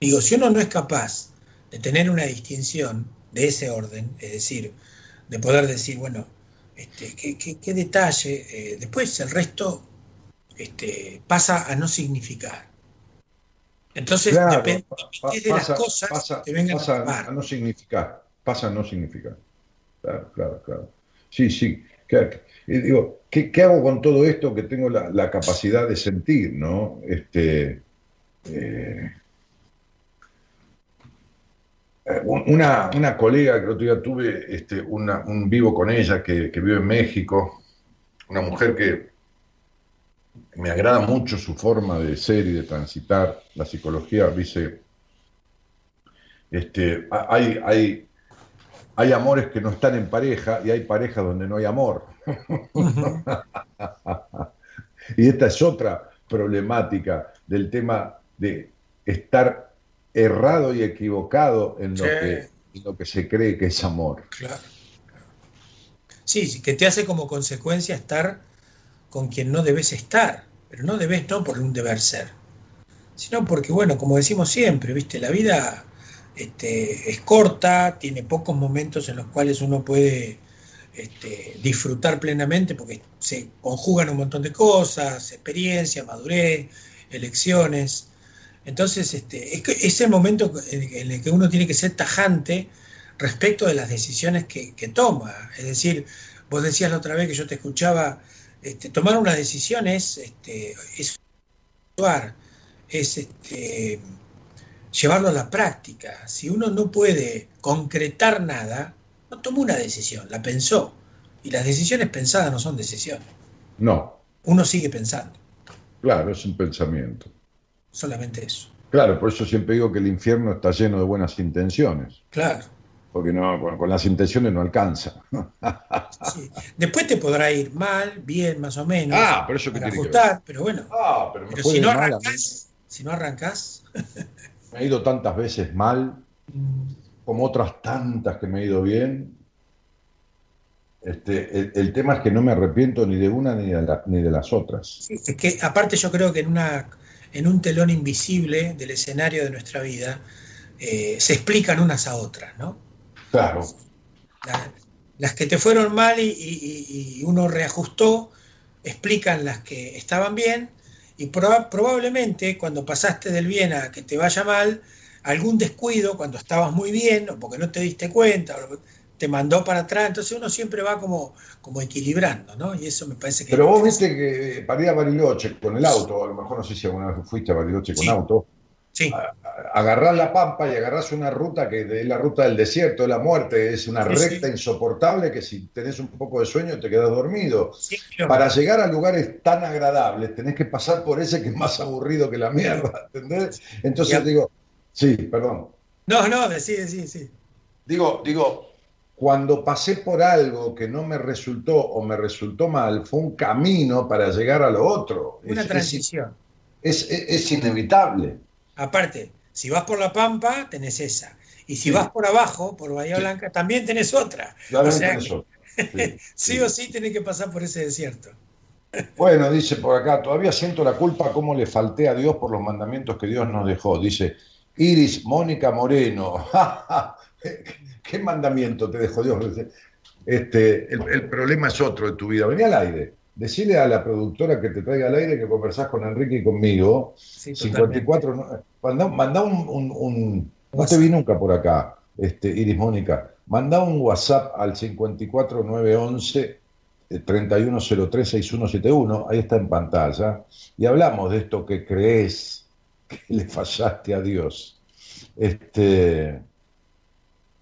Digo, si uno no es capaz de tener una distinción de ese orden, es decir, de poder decir, bueno, este, qué, qué- qué detalle, eh, después el resto este, pasa a no significar. Entonces, Claro, depende de las pasa, cosas pasa- que vengan pasa a tomar. no significar, pasa a no significar. Claro, claro, claro. Sí, sí. ¿Qué, y digo, ¿qué, qué hago con todo esto que tengo la, la capacidad de sentir, no? Este, eh, eh, un- una, una colega que el otro día tuve este, una- un vivo con ella que, que vive en México, una mujer que me agrada mucho su forma de ser y de transitar la psicología. Dice, este, ha- hay, hay, hay amores que no están en pareja y hay parejas donde no hay amor. *laughs* Y esta es otra problemática del tema de estar errado y equivocado en lo, Sí. que, en lo que se cree que es amor. Claro. Sí, que te hace como consecuencia estar con quien no debes estar, pero no debes no por un deber ser, sino porque, bueno, como decimos siempre, viste, la vida este, es corta, tiene pocos momentos en los cuales uno puede este, disfrutar plenamente porque se conjugan un montón de cosas, experiencia, madurez, elecciones. Entonces, este, es, el momento en en el que uno tiene que ser tajante respecto de las decisiones que, que toma. Es decir, vos decías la otra vez que yo te escuchaba, este, tomar una decisión es, este, es actuar, es este, llevarlo a la práctica. Si uno no puede concretar nada, no tomó una decisión, la pensó. Y las decisiones pensadas no son decisiones. No, Uno sigue pensando, claro, es un pensamiento. solamente eso. Claro, por eso siempre digo que el infierno está lleno de buenas intenciones, Claro. Porque no, con, con las intenciones no alcanza. sí. Después te podrá ir mal, bien, más o menos. Ah, pero eso que ver. ajustar, pero bueno. Ah, pero si no arrancás, si no arrancás, Me ha ido tantas veces mal, como otras tantas que me he ido bien. Este, el, el tema es que no me arrepiento ni de una ni de, la- ni de las otras. es que aparte yo creo que en, una, en un telón invisible del escenario de nuestra vida eh, se explican unas a otras, ¿no? Claro, La- las que te fueron mal y, y- y uno reajustó, explican las que estaban bien y proba- probablemente cuando pasaste del bien a que te vaya mal, algún descuido cuando estabas muy bien o porque no te diste cuenta, te mandó para atrás, entonces uno siempre va como, como equilibrando, ¿no? Y eso me parece que... Pero vos viste que para ir a Bariloche con el auto, a lo mejor no sé si alguna vez fuiste a Bariloche con Sí. auto, Sí, agarrás la pampa y agarrás una ruta que es la ruta del desierto, de la muerte, es una Sí, sí. recta insoportable que si tenés un poco de sueño te quedas dormido. Para llegar a lugares tan agradables tenés que pasar por ese que es más aburrido que la mierda, *laughs* ¿entendés? Entonces Ya. digo, sí, perdón. No, no, sí, sí, sí. Digo, digo, cuando pasé por algo que no me resultó o me resultó mal, fue un camino para llegar a lo otro. Una Es- transición. Es, es- es inevitable. Aparte, si vas por La Pampa, tenés esa. Y si Sí. vas por abajo, por Bahía Sí. Blanca, también tenés otra. O sea, eso. *laughs* Sí, sí sí. o sí tenés que pasar por ese desierto. *laughs* Bueno, dice por acá, todavía siento la culpa cómo le falté a Dios por los mandamientos que Dios nos dejó. Dice Iris Mónica Moreno. *laughs* ¿Qué mandamiento te dejó Dios? Este, el, el problema es otro de tu vida. Vení al aire. Decile a la productora que te traiga al aire que conversás con Enrique y conmigo. Sí, totalmente. 54. no- Mandá, mandá un, un- un- No te vi nunca por acá, este, Iris Mónica. Mandá un WhatsApp al 54911 eh, 31036171. Ahí está en pantalla. Y hablamos de esto que crees que le fallaste a Dios. Este.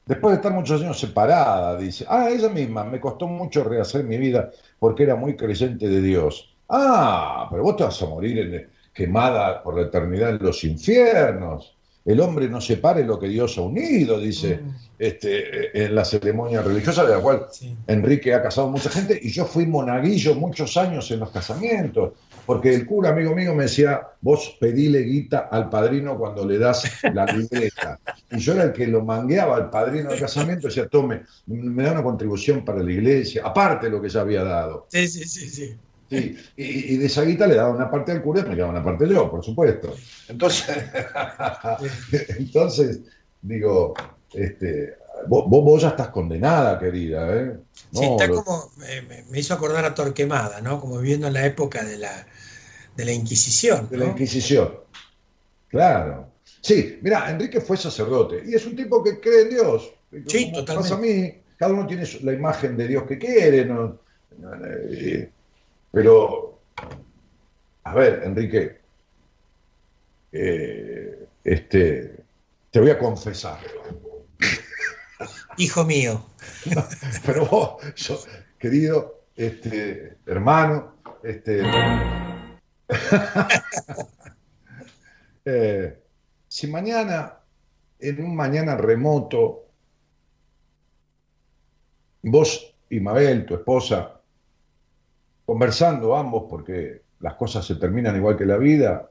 Después de estar muchos años separada, dice, ah, ella misma, me costó mucho rehacer mi vida porque era muy creyente de Dios. Ah, pero vos te vas a morir en- quemada por la eternidad en los infiernos. El hombre no separe lo que Dios ha unido, dice Mm, este, en la ceremonia religiosa, de la cual sí. Enrique ha casado mucha gente y yo fui monaguillo muchos años en los casamientos, porque el cura, amigo mío, me decía, vos pedile guita al padrino cuando le das la libreta. Y yo era el que lo mangueaba al padrino del casamiento, decía, tome, me da una contribución para la iglesia, aparte de lo que ya había dado. Sí, sí, sí, sí. Sí, y, y de esa guita le daba una parte al cura y me quedaba una parte yo, por supuesto. Entonces, *laughs* entonces digo, este, vos, vos- ya estás condenada, querida, ¿eh? Sí, está lo- como, me, hizo acordar a Torquemada, ¿no? Como viviendo en la época de la, de la Inquisición. de la. Inquisición. Claro. Sí, mira, Enrique fue sacerdote y es un tipo que cree en Dios. Sí, Como totalmente. Pasa a mí, cada uno tiene la imagen de Dios que quiere, ¿no? Eh, pero, a ver, Enrique, eh, este, te voy a confesar, Hijo mío. *laughs* pero vos, querido este, hermano, este, *laughs* eh, si mañana, en un mañana remoto, vos y Mabel, tu esposa, conversando ambos, porque las cosas se terminan igual que la vida,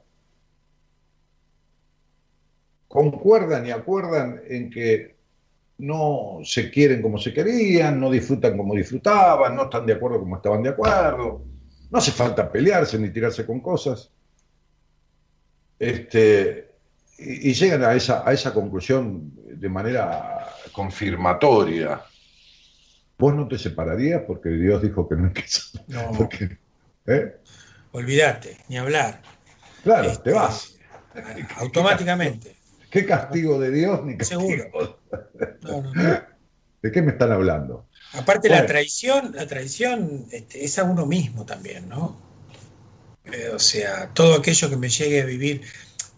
concuerdan y acuerdan en que no se quieren como se querían, no disfrutan como disfrutaban, no están de acuerdo como estaban de acuerdo, no hace falta pelearse ni tirarse con cosas. Este, y, y llegan a esa, a esa conclusión de manera confirmatoria. Vos no te separarías porque Dios dijo que no hay que *laughs* No, porque, ¿eh? olvídate, ni hablar. Claro, Este, te vas. Automáticamente. ¿Qué castigo de Dios ni castigo? Seguro. No, no, no. ¿De qué me están hablando? Aparte la traición, la traición este, es a uno mismo también, ¿no? Eh, o sea, todo aquello que me llegue a vivir,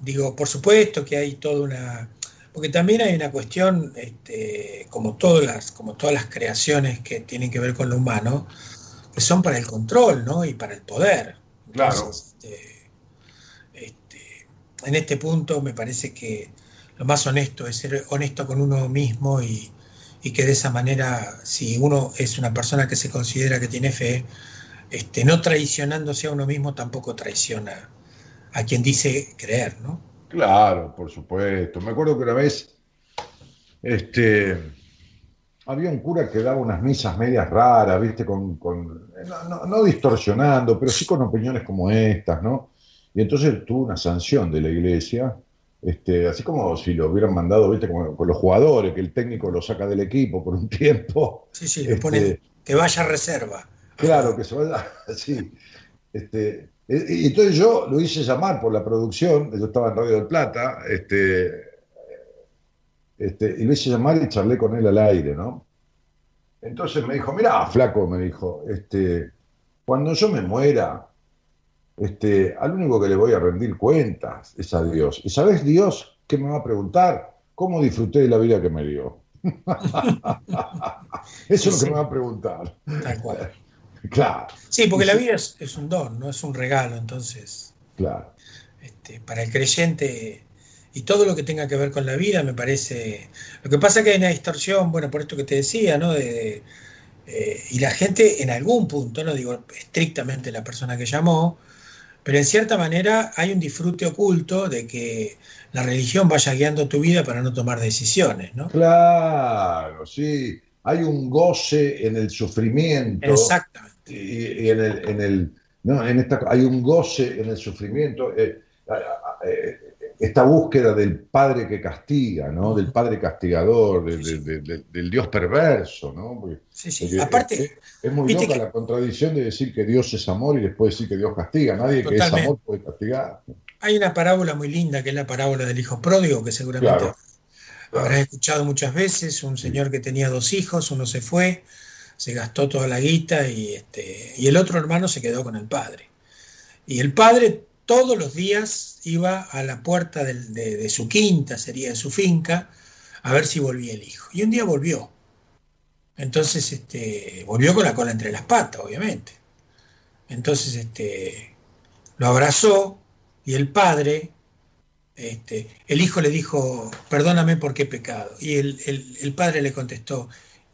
digo, por supuesto que hay toda una, porque también hay una cuestión, este, como todas las, como todas las creaciones que tienen que ver con lo humano, que son para el control, ¿no? Y para el poder. Claro. Entonces, este, este, en este punto me parece que lo más honesto es ser honesto con uno mismo y, y que de esa manera, si uno es una persona que se considera que tiene fe, este, no traicionándose a uno mismo tampoco traiciona a quien dice creer, ¿no? Claro, por supuesto. Me acuerdo que una vez este, había un cura que daba unas misas medias raras, ¿viste? Con, con- no, no- no distorsionando, pero sí con opiniones como estas, ¿no? Y entonces tuvo una sanción de la iglesia, este, así como si lo hubieran mandado, ¿viste? Como con los jugadores, que el técnico lo saca del equipo por un *laughs* tiempo. Sí, sí, le Este, pone que vaya a reserva. Claro, que se vaya *laughs* así. Este, y y entonces yo lo hice llamar por la producción, yo estaba en Radio del Plata, este, este, y lo hice llamar y charlé con él al aire, ¿no? Entonces me dijo, mirá, flaco, me dijo, este, cuando yo me muera, este, al único que le voy a rendir cuentas es a Dios. ¿Y sabes Dios qué me va a preguntar? ¿Cómo disfruté de la vida que me dio? *laughs* Eso es lo que me va a preguntar. Tal cual. *laughs* Claro, Sí, porque la vida es, es un don, no es un regalo, entonces, claro. este, para el creyente y todo lo que tenga que ver con la vida me parece... Lo que pasa es que hay una distorsión, bueno, por esto que te decía, ¿no? De, de, eh, y la gente en algún punto, no digo estrictamente la persona que llamó, pero en cierta manera hay un disfrute oculto de que la religión vaya guiando tu vida para no tomar decisiones, ¿no? Claro, sí. Hay un goce en el sufrimiento. Exactamente. y, y en el, en el no, en esta, hay un goce en el sufrimiento, eh, eh, esta búsqueda del padre que castiga, ¿no? Del padre castigador, de- de- de- de- del Dios perverso, ¿no? Porque- Sí, sí. porque Aparte, es, es muy loca que- la contradicción de decir que Dios es amor y después decir que Dios castiga. Nadie que es amor puede castigar. Hay una parábola muy linda que es la parábola del hijo pródigo, que seguramente Claro. habrás escuchado muchas veces. Un señor que tenía dos hijos, uno se fue, se gastó toda la guita y, este, y el otro hermano se quedó con el padre. Y el padre todos los días iba a la puerta de, su quinta, sería de su finca, a ver si volvía el hijo. Y un día volvió. Entonces, este, volvió con la cola entre las patas, obviamente. Entonces, este, lo abrazó y el padre, este, el hijo le dijo, perdóname porque he pecado. Y el- el padre le contestó,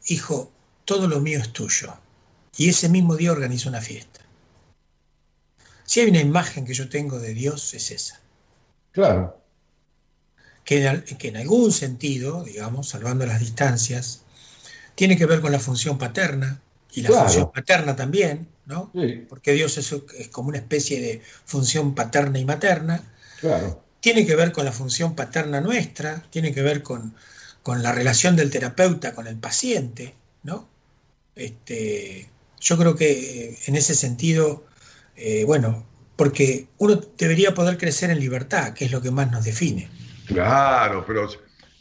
hijo, todo lo mío es tuyo. Y ese mismo día organizó una fiesta. Si hay una imagen que yo tengo de Dios, es esa. Claro, Que en, al- que en algún sentido, digamos, salvando las distancias, tiene que ver con la función paterna y la Claro. función paterna también, ¿no? sí, Porque Dios es, es como una especie de función paterna y materna. claro. tiene que ver con la función paterna nuestra, tiene que ver con, con la relación del terapeuta con el paciente, ¿no? Este, yo creo que eh, en ese sentido, eh, bueno, porque uno debería poder crecer en libertad, que es lo que más nos define. Claro, pero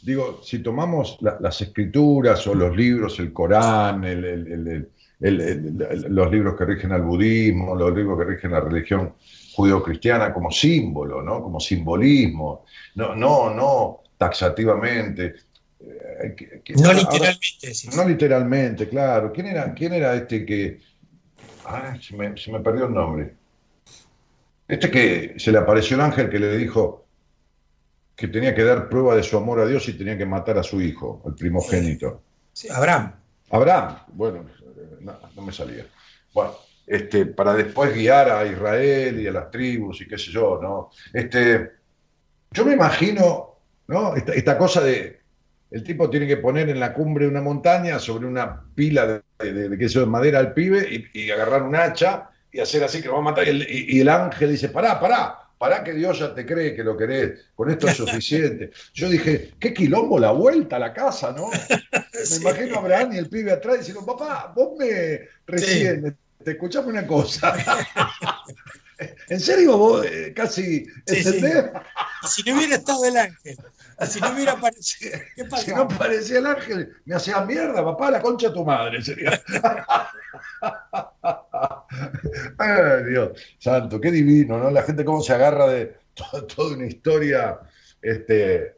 digo, si tomamos la- las escrituras o los libros, el Corán, el- el- el- los libros que rigen al budismo, los libros que rigen la religión judeocristiana como símbolo, ¿no? Como simbolismo, no, no, no taxativamente. Eh, que- que- No ahora- literalmente, decís. no literalmente, claro. ¿Quién era, quién era este que... Ay, se me, se me perdió el nombre. Este que se le apareció el ángel que le dijo que tenía que dar prueba de su amor a Dios y tenía que matar a su hijo, el primogénito. Sí, Abraham. Abraham, bueno, no, no me salía. Bueno, este, para después guiar a Israel y a las tribus y qué sé yo, ¿no? Este, yo me imagino, ¿no? Esta, esta cosa de, el tipo tiene que poner en la cumbre de una montaña sobre una pila de, de, de, madera al pibe y, y agarrar un hacha y hacer así que lo va a matar. Y el, y- y el ángel dice, pará, pará, pará que Dios ya te cree que lo querés, con esto es suficiente. Yo dije, qué quilombo la vuelta a la casa, ¿no? *laughs* Me Sí. imagino a Abraham y el pibe atrás diciendo, papá, vos me recién, te escuchame una cosa. *laughs* *laughs* ¿En serio vos eh, casi sí. entendés? Si no hubiera estado el ángel, si no hubiera aparecido, *laughs* ¿qué Si pasa? no parecía el ángel, me hacía mierda, papá, la concha de tu madre, sería. *laughs* Ay, Dios, santo, qué divino, ¿no? La gente cómo se agarra de to- toda una historia, este,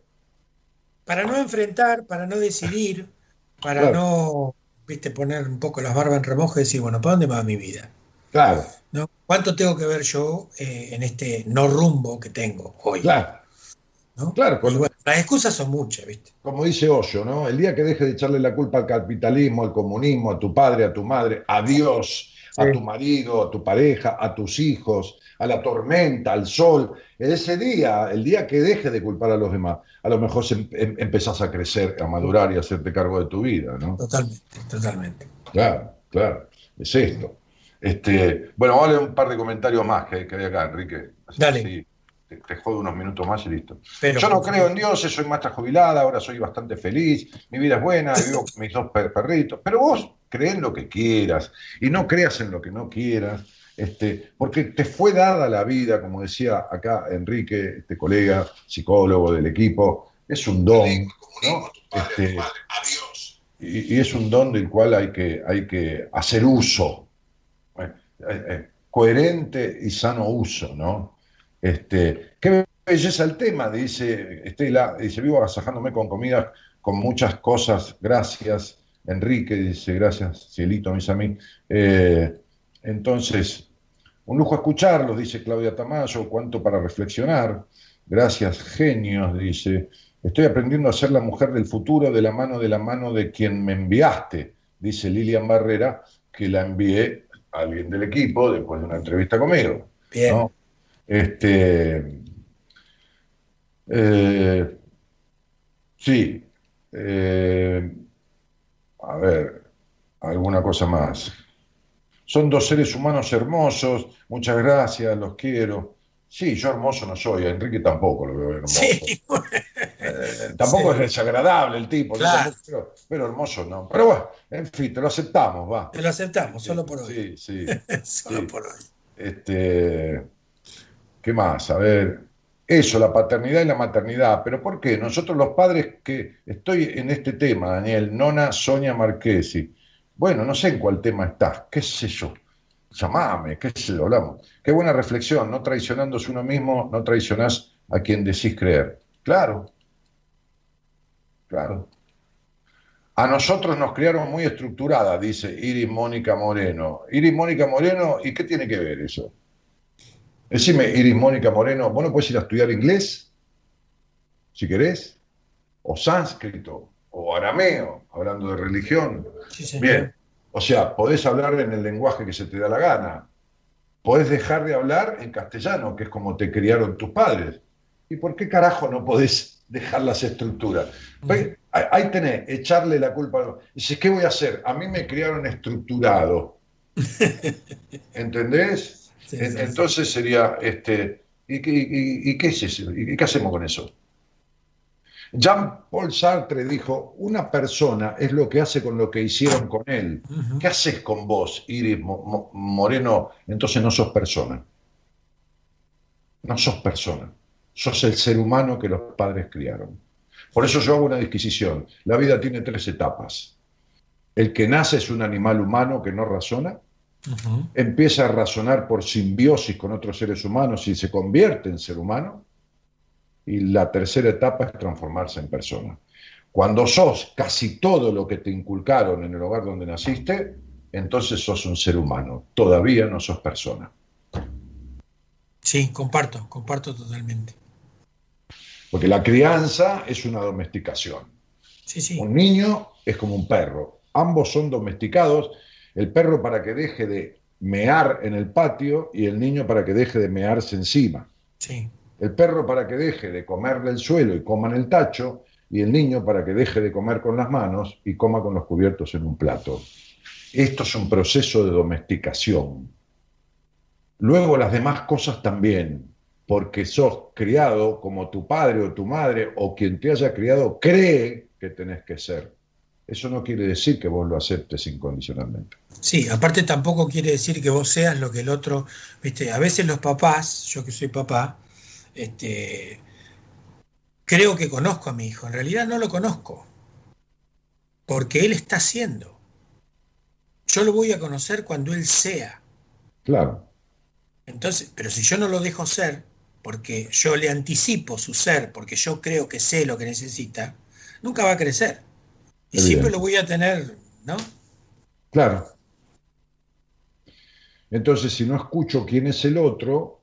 para no enfrentar, para no decidir, para Claro. no, viste, poner un poco las barbas en remojo y decir, bueno, ¿para dónde va mi vida? claro, ¿No? ¿Cuánto tengo que ver yo eh, en este no rumbo que tengo hoy? claro, ¿no? claro, bueno, las excusas son muchas, ¿viste? como dice Hoyo, ¿no? El día que dejes de echarle la culpa al capitalismo, al comunismo, a tu padre, a tu madre, a Dios, a tu marido, a tu pareja, a tus hijos, a la tormenta, al sol, ese día, el día que dejes de culpar a los demás, a lo mejor se- em- empezás a crecer, a madurar y a hacerte cargo de tu vida, ¿no? Totalmente, totalmente. Claro, claro, es esto. Este, bueno, leer un par de comentarios más que, que hay acá, Enrique. Así- Dale. así te, te jodo unos minutos más y listo. Pero, Yo no creo en dioses, soy maestra jubilada, ahora soy bastante feliz, mi vida es buena, *laughs* vivo con mis dos per- perritos, pero vos crees en lo que quieras y no creas en lo que no quieras, este, porque te fue dada la vida, como decía acá Enrique, este colega, psicólogo del equipo, es un don, ¿no? Este, y, y es un don del cual hay que, hay que hacer uso, eh, eh, eh, coherente y sano uso, ¿no? Este, qué belleza el tema, dice Estela, dice, vivo agasajándome con comida, con muchas cosas, gracias. Enrique dice, gracias, cielito, mis amigos. Eh, entonces, un lujo escucharlos, dice Claudia Tamayo, cuánto para reflexionar. Gracias, genios, dice. Estoy aprendiendo a ser la mujer del futuro de la mano de la mano de quien me enviaste, dice Lilian Barrera, que la envié a alguien del equipo después de una entrevista conmigo. Bien. ¿no? Este, eh, sí. eh, a ver, alguna cosa más. Son dos seres humanos hermosos, muchas gracias, los quiero. Sí, yo hermoso no soy, a Enrique tampoco lo veo hermoso. Sí, *laughs* Eh, tampoco Sí. es desagradable el tipo, Claro. pero, pero hermoso no. Pero bueno, en fin, te lo aceptamos, va. te lo aceptamos, solo por hoy. Sí, sí. *laughs* Solo sí. por hoy. Este, ¿qué más? A ver, eso, la paternidad y la maternidad. Pero ¿por qué? Nosotros los padres que estoy en este tema, Daniel, Nona, Sonia Marquesi. Bueno, no sé en cuál tema estás, qué sé yo. Llamame, qué sé yo, hablamos. Qué buena reflexión, no traicionándose uno mismo, no traicionás a quien decís creer. Claro, claro. A nosotros nos criaron muy estructurada, dice Iris Mónica Moreno. Iris Mónica Moreno, ¿y qué tiene que ver eso? Decime, Iris Mónica Moreno, ¿vos no podés ir a estudiar inglés? Si querés, o sánscrito, o arameo, hablando de religión. Sí, señor. Bien, o sea, podés hablar en el lenguaje que se te da la gana. Podés dejar de hablar en castellano, que es como te criaron tus padres. ¿Y por qué carajo no podés dejar las estructuras? Ahí ahí tenés, echarle la culpa. Dices, ¿qué voy a hacer? A mí me criaron estructurado. *laughs* ¿Entendés? Sí, sí. Entonces sería, este, ¿y, qué- y- y qué es eso? ¿Y qué hacemos con eso? Jean-Paul Sartre dijo, una persona es lo que hace con lo que hicieron con él. ¿Qué haces con vos, Iris Mo- Mo- Moreno? Entonces no sos persona. No sos persona. Sos el ser humano que los padres criaron. Por eso yo hago una disquisición. La vida tiene tres etapas. El que nace es un animal humano que no razona, Empieza a razonar por simbiosis con otros seres humanos y se convierte en ser humano. Y la tercera etapa es transformarse en persona. Cuando sos casi todo lo que te inculcaron en el hogar donde naciste, entonces sos un ser humano. Todavía no sos persona. Sí, comparto, comparto totalmente. Porque la crianza es una domesticación. Sí, sí. Un niño es como un perro. Ambos son domesticados. El perro para que deje de mear en el patio y el niño para que deje de mearse encima. Sí. El perro para que deje de comer del suelo y coma en el tacho, y el niño para que deje de comer con las manos y coma con los cubiertos en un plato. Esto es un proceso de domesticación. Luego las demás cosas también, porque sos criado como tu padre o tu madre o quien te haya criado cree que tenés que ser. Eso no quiere decir que vos lo aceptes incondicionalmente. Sí, aparte tampoco quiere decir que vos seas lo que el otro, viste, a veces los papás, yo que soy papá, este, creo que conozco a mi hijo, en realidad no lo conozco, porque él está siendo. Yo lo voy a conocer cuando él sea. Claro, Entonces, pero si yo no lo dejo ser, porque yo le anticipo su ser, porque yo creo que sé lo que necesita, nunca va a crecer. Y Evidente. siempre lo voy a tener, ¿no? claro. Entonces, si no escucho quién es el otro,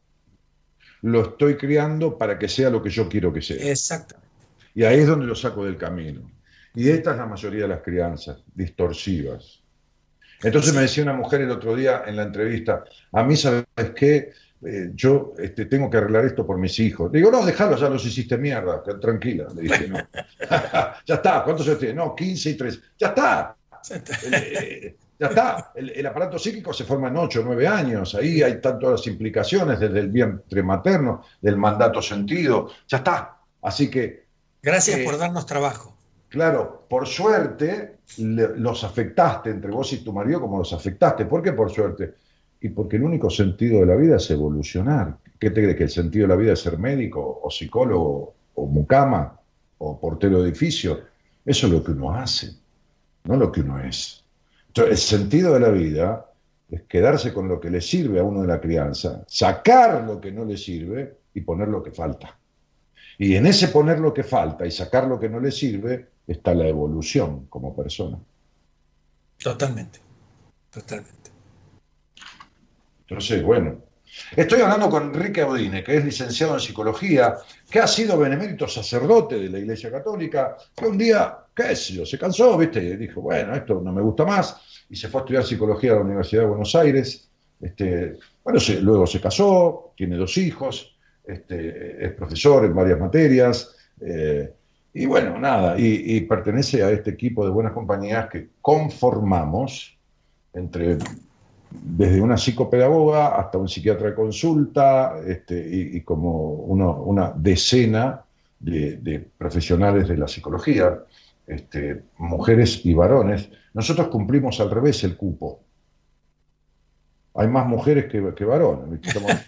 lo estoy criando para que sea lo que yo quiero que sea. Exactamente. Y ahí es donde lo saco del camino. Y esta es la mayoría de las crianzas, distorsivas. Entonces me decía una mujer el otro día en la entrevista, a mí, ¿sabes qué? Eh, yo este, tengo que arreglar esto por mis hijos. Digo, no, déjalo, ya los hiciste mierda, tranquila. Le dije, no. *laughs* ya está, ¿cuántos años tiene? No, 15 y 3. Ya está, el, eh, ya está. El, el aparato psíquico se forma en 8 o 9 años. Ahí hay tantas las implicaciones desde el vientre materno, del mandato sentido. Ya está. Así que Gracias Eh, por darnos trabajo. Claro, por suerte le- los afectaste entre vos y tu marido como los afectaste. ¿Por qué por suerte? Y porque el único sentido de la vida es evolucionar. ¿Qué te crees? ¿Que el sentido de la vida es ser médico o psicólogo o mucama o portero de edificio? Eso es lo que uno hace. no lo que uno es. Entonces, el sentido de la vida es quedarse con lo que le sirve a uno de la crianza, sacar lo que no le sirve y poner lo que falta. Y en ese poner lo que falta y sacar lo que no le sirve está la evolución como persona. Totalmente, totalmente. Entonces, bueno, estoy hablando con Enrique Audine, que es licenciado en psicología, que ha sido benemérito sacerdote de la Iglesia Católica, que un día, qué sé yo, se cansó, ¿viste? Dijo, bueno, esto no me gusta más, y se fue a estudiar psicología a la Universidad de Buenos Aires. Este, bueno, luego se casó, tiene dos hijos, este, es profesor en varias materias, eh, y bueno, nada, y, y pertenece a este equipo de buenas compañías que conformamos entre desde una psicopedagoga hasta un psiquiatra de consulta este, y, y como uno- una decena de, de profesionales de la psicología, este, mujeres y varones. Nosotros cumplimos al revés el cupo. Hay más mujeres que, que varones. ¿viste? Somos, *laughs*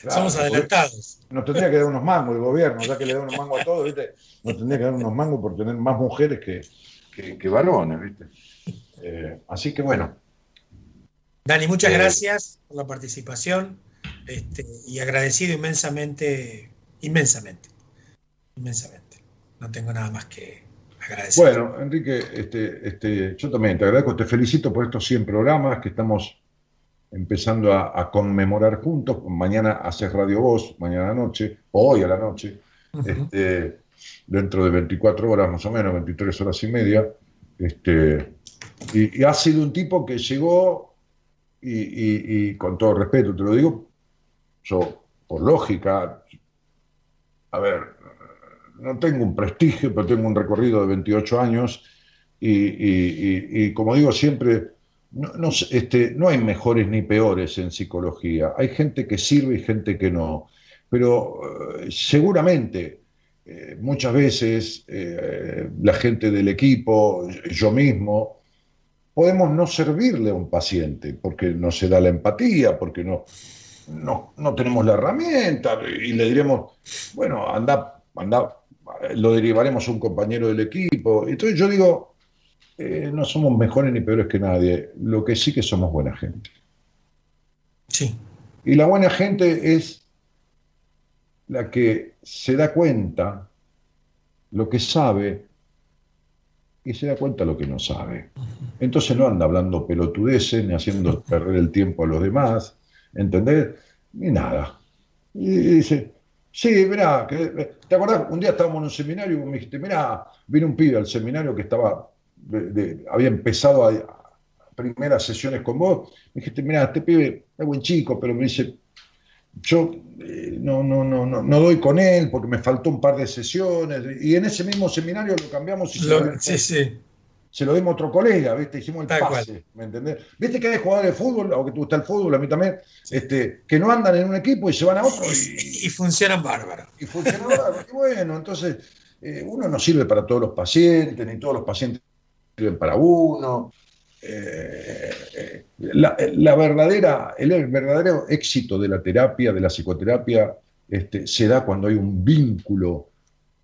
Claro, Somos porque adelantados. Nos tendría que dar unos mangos el gobierno, ya que le da unos mangos a todos, ¿viste? Nos tendría que dar unos mangos por tener más mujeres que, que, que varones, ¿viste? Eh, así que bueno, Dani, muchas Eh, gracias por la participación este, y agradecido inmensamente, inmensamente, inmensamente. No tengo nada más que agradecer. Bueno, Enrique, este, este, yo también te agradezco, te felicito por estos 100 programas que estamos empezando a, a conmemorar juntos. Mañana haces Radio Voz, mañana a la noche, o hoy a la noche, este, dentro de 24 horas más o menos, 23 horas y media. Este, y, y ha sido un tipo que llegó, y, con todo respeto te lo digo, yo por lógica, a ver, no tengo un prestigio, pero tengo un recorrido de 28 años y, como digo siempre, no, no este, no hay mejores ni peores en psicología. Hay gente que sirve y gente que no. Pero eh, seguramente eh, muchas veces eh, la gente del equipo, yo mismo, podemos no servirle a un paciente porque no se da la empatía, porque no, no, no tenemos la herramienta y le diremos, bueno, anda, anda, lo derivaremos a un compañero del equipo. Entonces yo digo, eh, no somos mejores ni peores que nadie, lo que sí que somos buena gente. Sí, Y la buena gente es la que se da cuenta lo que sabe y se da cuenta lo que no sabe. Entonces no anda hablando pelotudeces ni haciendo *laughs* perder el tiempo a los demás, ¿entendés? Ni nada. Y dice, sí, mirá, que- ¿te acordás? Un día estábamos en un seminario y me dijiste, mirá, vino un pibe al seminario que estaba, de- de- había empezado a, a primeras sesiones con vos, me dijiste, mirá, este pibe es buen chico, pero me dice, yo eh, no, no, no, no, no doy con él porque me faltó un par de sesiones, y en ese mismo seminario lo cambiamos y se lo- Lo- sí, sí. se lo dimos a otro colega, ¿viste? Hicimos el pase, ¿me entendés? ¿Viste que hay jugadores de fútbol, o que te gusta el fútbol, a mí también, este, que no andan en un equipo y se van a otro y, funcionan bárbaro. y funciona bárbaro? Y bueno, entonces, eh, uno no sirve para todos los pacientes, ni todos los pacientes sirven para uno. Eh, la, verdadera, el, el verdadero éxito de la terapia, de la psicoterapia, este, se da cuando hay un vínculo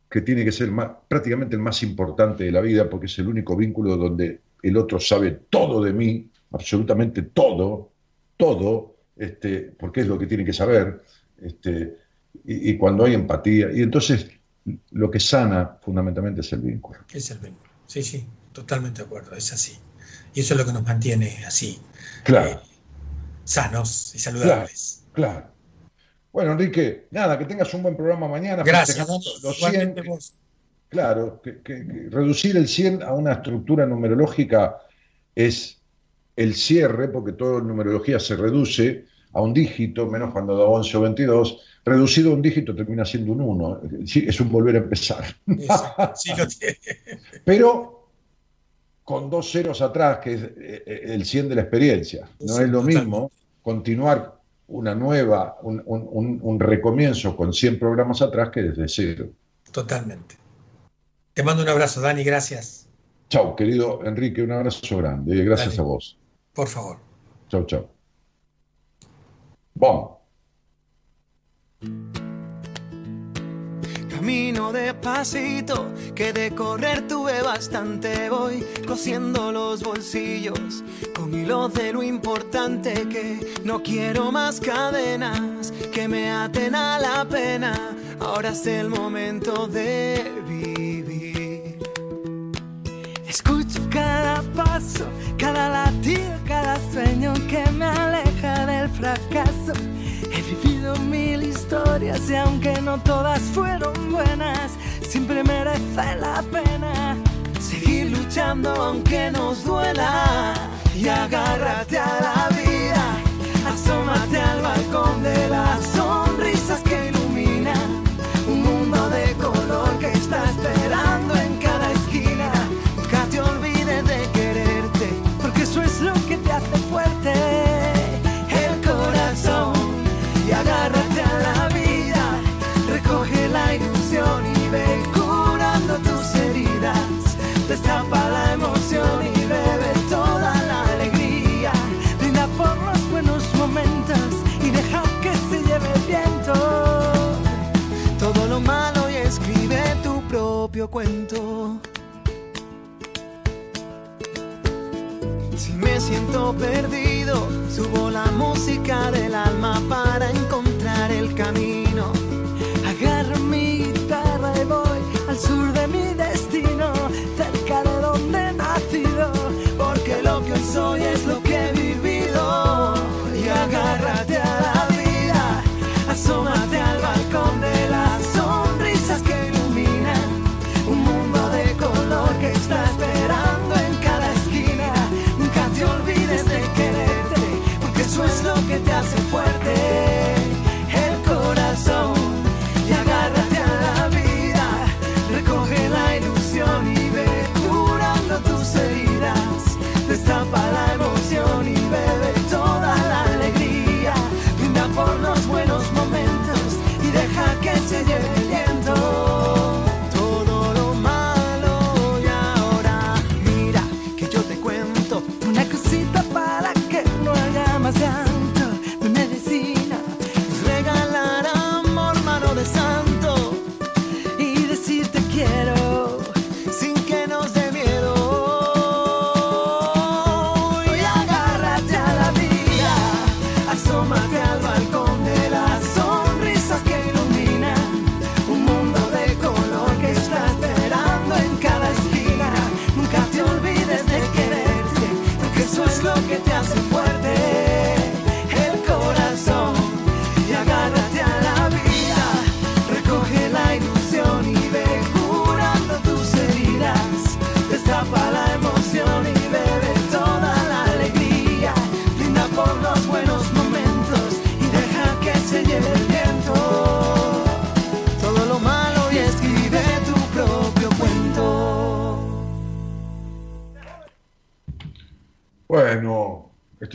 que tiene que ser más- prácticamente el más importante de la vida, porque es el único vínculo donde el otro sabe todo de mí, absolutamente todo, todo, este, porque es lo que tiene que saber, este, y, y cuando hay empatía, y entonces lo que sana fundamentalmente es el vínculo. Es el vínculo. Sí, sí, totalmente de acuerdo, es así. Y eso es lo que nos mantiene así, Claro, sanos y saludables. claro. Bueno, Enrique, nada, que tengas un buen programa mañana. Gracias, festejando Dani. los 100, Igualmente que- vos. Claro, que, que- que reducir el 100 a una estructura numerológica es el cierre, porque toda numerología se reduce a un dígito, menos cuando da 11 o 22, reducido a un dígito termina siendo un 1, Sí, es un volver a empezar. Eso, sí lo *laughs* tiene. Pero con dos ceros atrás, que es eh, eh, el 100 de la experiencia. No es lo mismo continuar una nueva, un, un- recomienzo con 100 programas atrás que desde cero. Totalmente. Te mando un abrazo, Dani, gracias. Chau, querido Enrique, un abrazo grande. y Gracias Dale. a vos. Por favor. Chau, chau. Vamos. Camino despacito, que de correr tuve bastante. Voy cosiendo los bolsillos con hilos de lo importante que no quiero más cadenas que me aten a la pena. Ahora es el momento de vivir. Escucho cada paso, cada latido, cada sueño que me aleja del fracaso. Vivido mil historias y aunque no todas fueron buenas, siempre merece la pena Seguir luchando aunque nos duela y agárrate a la vida. Asómate al balcón de las sonrisas que iluminan un mundo de color que está esperando Si me siento perdido, subo la música del alma para encontrar el camino.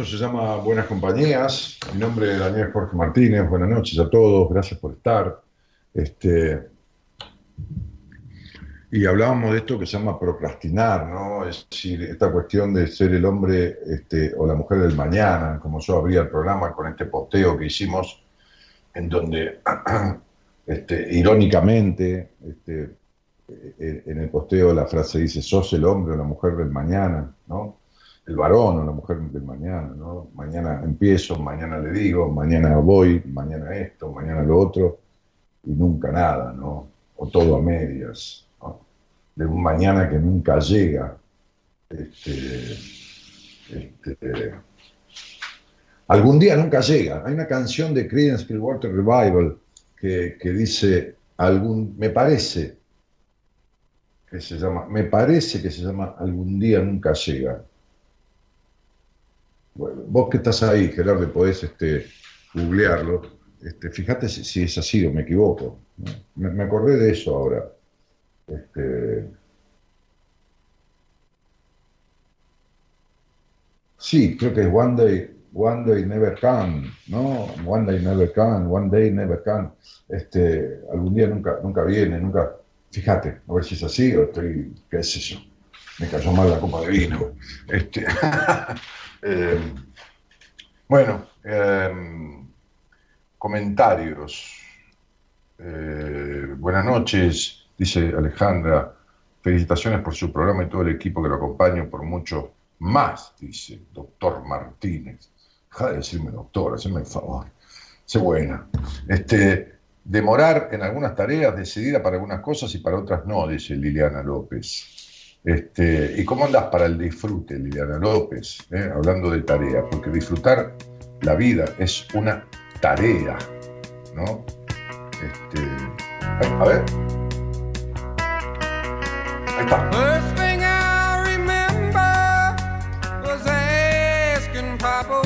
Esto se llama Buenas Compañías. Mi nombre es Daniel Jorge Martínez. Buenas noches a todos. Gracias por estar. Este, y hablábamos de esto que se llama procrastinar, ¿no? Es decir, esta cuestión de ser el hombre este, o la mujer del mañana, como yo abría el programa con este posteo que hicimos, en donde, *clears throat* este, irónicamente, este, eh, en el posteo la frase dice, sos el hombre o la mujer del mañana, ¿no? El varón o la mujer del mañana, ¿no? Mañana empiezo, mañana le digo, mañana voy, mañana esto, mañana lo otro, y nunca nada, ¿no? O todo a medias. De un mañana que nunca llega. Este, este, algún día nunca llega. Hay una canción de Creedence Clearwater Revival que, que dice, algún, me parece que se llama, me parece que se llama Algún día nunca llega. Vos que estás ahí, Gerardo, podés este, googlearlo, este, fíjate si, si es así o me equivoco. Me, me acordé de eso ahora. Este, sí, creo que es One Day, One Day Never Can, ¿no? One Day Never Can, One Day Never Can. Este, algún día nunca, nunca viene, nunca. Fíjate, a ver si es así o estoy, qué sé yo. Me cayó mal la copa de vino. Este, *laughs* eh, bueno, eh, comentarios. Eh, buenas noches, dice Alejandra. Felicitaciones por su programa y todo el equipo que lo acompaña por mucho más, dice doctor Martínez. Deja de decirme doctor, haceme el favor. Sé buena. Este, demorar en algunas tareas, decidida para algunas cosas y para otras no, dice Liliana López. Este, ¿Y cómo andas para el disfrute, Liliana López? eh? Hablando de tarea, porque disfrutar la vida es una tarea, ¿no? Este, a ver. Ahí está.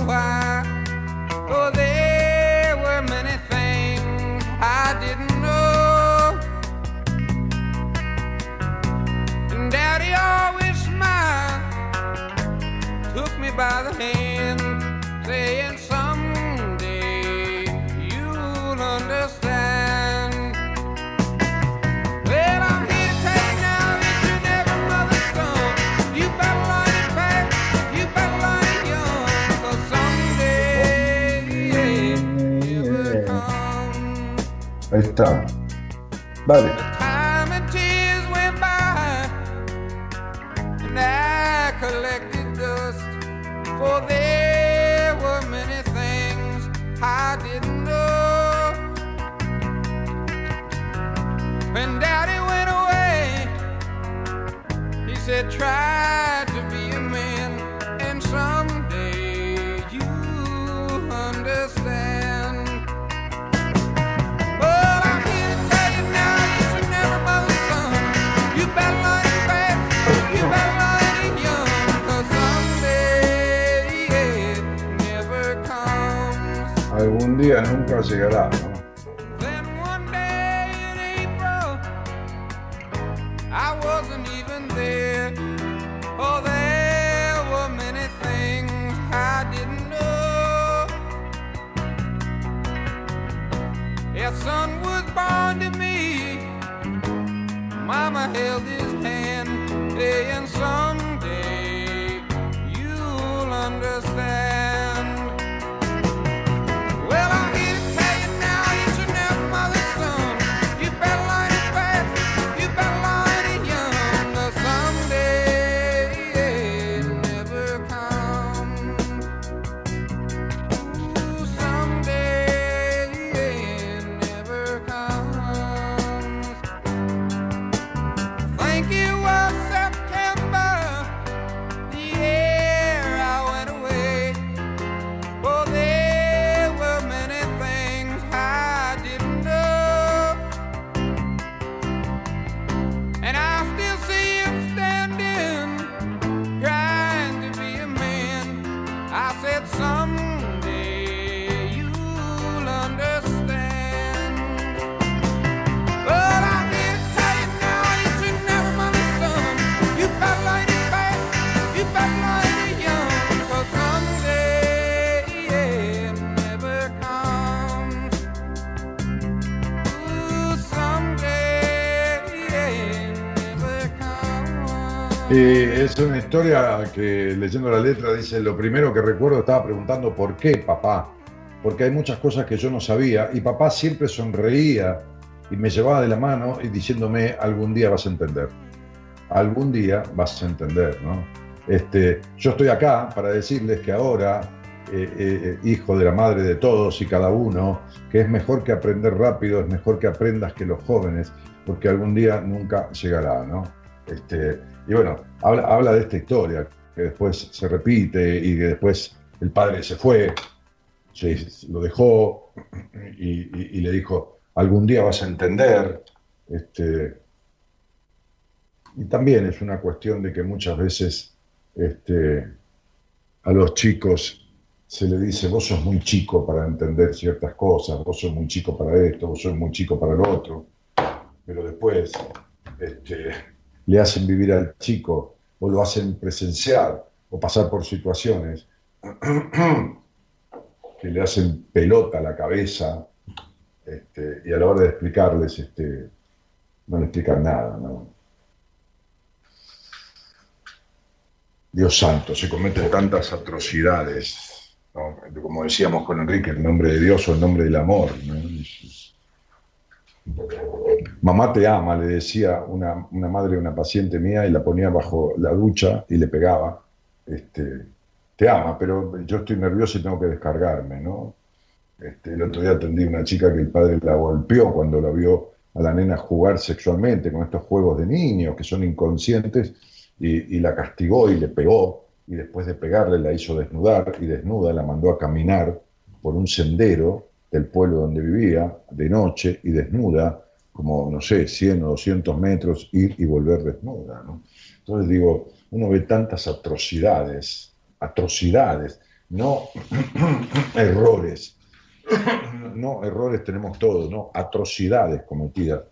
Why. Oh, there by the hand, saying, Someday you'll understand. Well, I'm here to tell you now that you're never son. You better learn it fast, you better learn it young, 'cause someday it will come. Ahí está. Vale. Said, Try to be a man, and someday you understand. Well, I'm here to tell you now, you should never mother's son. You better learn it fast, you better learn it it never comes. Algún día nunca llegará, ¿no? Historia que leyendo la letra dice, lo primero que recuerdo estaba preguntando por qué, papá, porque hay muchas cosas que yo no sabía y papá siempre sonreía y me llevaba de la mano y diciéndome, algún día vas a entender, algún día vas a entender, ¿no? Este, yo estoy acá para decirles que ahora, eh, eh, hijo de la madre de todos y cada uno, que es mejor que aprender rápido, es mejor que aprendas que los jóvenes, porque algún día nunca llegará, ¿no? Este, y bueno, habla, habla de esta historia, que después se repite y que después el padre se fue, se, lo dejó y, le dijo, algún día vas a entender. Este, y también es una cuestión de que muchas veces este, a los chicos se le dice, vos sos muy chico para entender ciertas cosas, vos sos muy chico para esto, vos sos muy chico para lo otro, pero después este, le hacen vivir al chico o lo hacen presenciar o pasar por situaciones *clears throat* que le hacen pelota a la cabeza este, y a la hora de explicarles este, no le explican nada. Dios santo, se cometen tantas atrocidades, como decíamos con Enrique, el nombre de Dios o el nombre del amor. ¿no? Mamá te ama, le decía una, una madre de una paciente mía y la ponía bajo la ducha y le pegaba. Este, te ama, pero yo estoy nervioso y tengo que descargarme, ¿no? Este, el otro día atendí a una chica que el padre la golpeó cuando la vio a la nena jugar sexualmente con estos juegos de niños que son inconscientes y, y la castigó y le pegó y después de pegarle la hizo desnudar y desnuda la mandó a caminar por un sendero del pueblo donde vivía de noche y desnuda como, no sé, 100 o 200 metros, ir y volver desnuda. ¿no? Entonces digo, uno ve tantas atrocidades, atrocidades, no *clears throat* errores, no errores tenemos todos, no atrocidades cometidas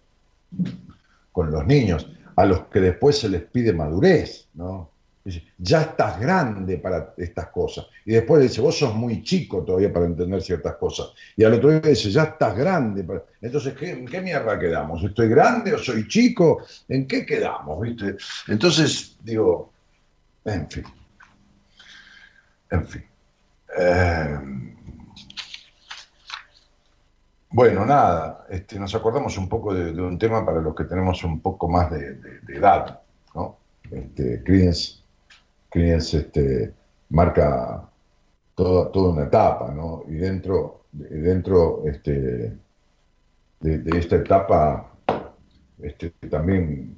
con los niños, a los que después se les pide madurez, ¿no? Dice, ya estás grande para estas cosas. Y después le dice, vos sos muy chico todavía para entender ciertas cosas. Y al otro día dice, ya estás grande. para-". Entonces, ¿qué, ¿en qué mierda quedamos? ¿Estoy grande o soy chico? ¿En qué quedamos? ¿Viste? Entonces, digo, en fin. En fin. Eh, bueno, nada, este, nos acordamos un poco de, un tema para los que tenemos un poco más de edad, ¿no? Este, Creedence, Creedence, este, marca toda, una etapa, ¿no? Y dentro, de- dentro este, de, esta etapa este, también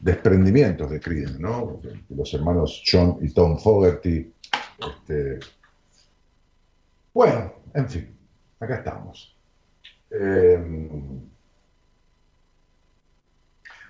desprendimientos de Creedence, ¿no? Los hermanos John y Tom Fogerty. Bueno, en fin, acá estamos. Eh,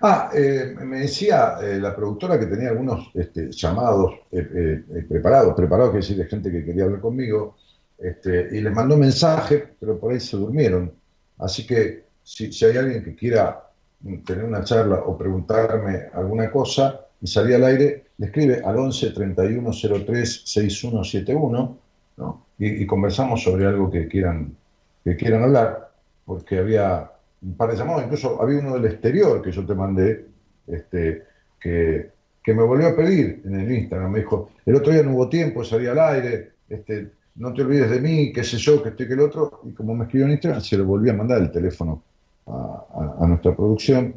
ah, eh, me decía eh, la productora que tenía algunos este, llamados eh, preparados, preparados quiere decir de gente que quería hablar conmigo, este, y les mandó mensaje, pero por ahí se durmieron. Así que si, si hay alguien que quiera mm, tener una charla o preguntarme alguna cosa y salir al aire, le escribe al 11 31 03 6171 ¿no? y, y conversamos sobre algo que quieran, que quieran hablar, porque había un par de llamados, incluso había uno del exterior que yo te mandé, este, que, que me volvió a pedir en el Instagram, me dijo, el otro día no hubo tiempo, salí al aire, este, no te olvides de mí, qué sé yo, que estoy que el otro, y como me escribió en Instagram, se lo volví a mandar el teléfono a, a- a nuestra producción,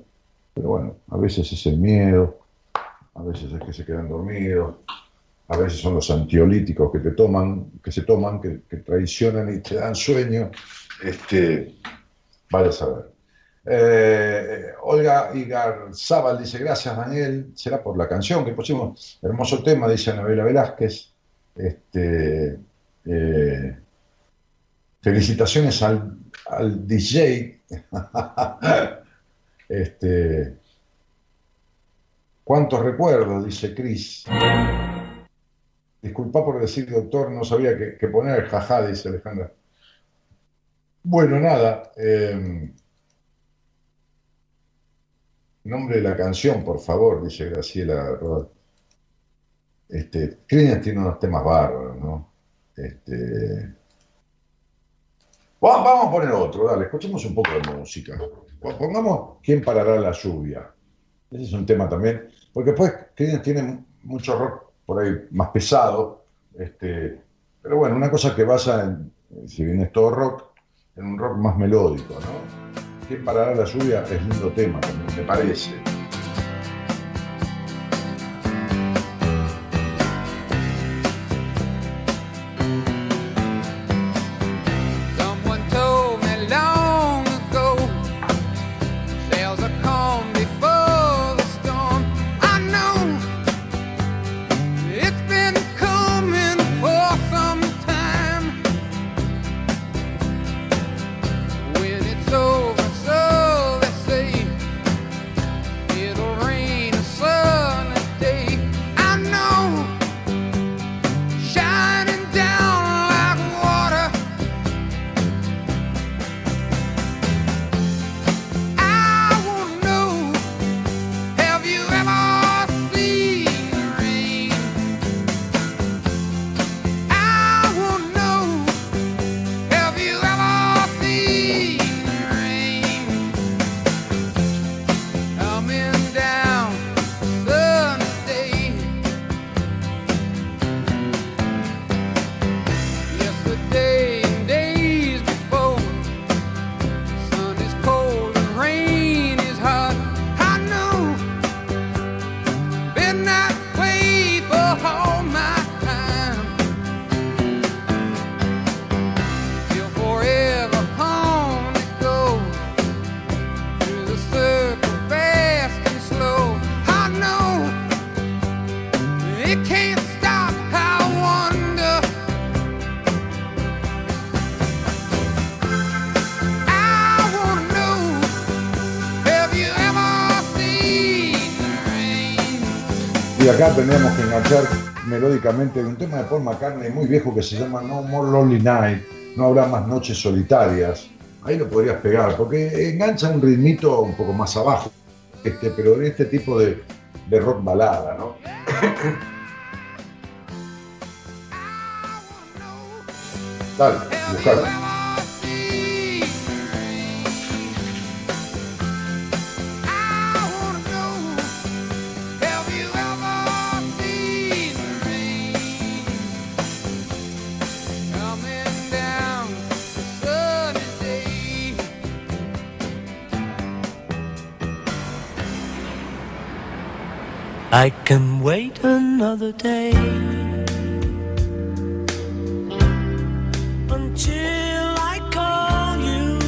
pero bueno, a veces es el miedo, a veces es que se quedan dormidos, a veces son los antiolíticos que te toman, que se toman, que, que traicionan y te dan sueño, este, a saber. Eh, Olga Igarzábal dice, gracias Daniel, será por la canción que pusimos, hermoso tema, dice Anabela Velázquez. Este, eh, felicitaciones al, DJ. *laughs* este, ¿Cuántos recuerdos? Dice Cris. Disculpa por decir doctor, no sabía que, que poner jajá, dice Alejandra. Bueno, nada. eh, nombre de la canción, por favor, dice Graciela Rodal. Este, tiene unos temas bárbaros, ¿no? Este, va- vamos a poner otro, dale, escuchemos un poco de música. Po- Pongamos ¿Quién parará la lluvia? Ese es un tema también, porque después Creedence tiene mucho rock por ahí más pesado, este, pero bueno, una cosa que basa en, si bien es todo rock, en un rock más melódico, ¿no? ¿Quién parará la lluvia? Es lindo tema también, me parece. Y acá tendríamos que enganchar melódicamente un tema de Paul McCartney muy viejo que se llama No More Lonely Night, no habrá más noches solitarias. Ahí lo podrías pegar, porque engancha un ritmito un poco más abajo, este, pero de este tipo de, rock balada, ¿no? *laughs* Dale, buscalo. I can wait another day until I call you.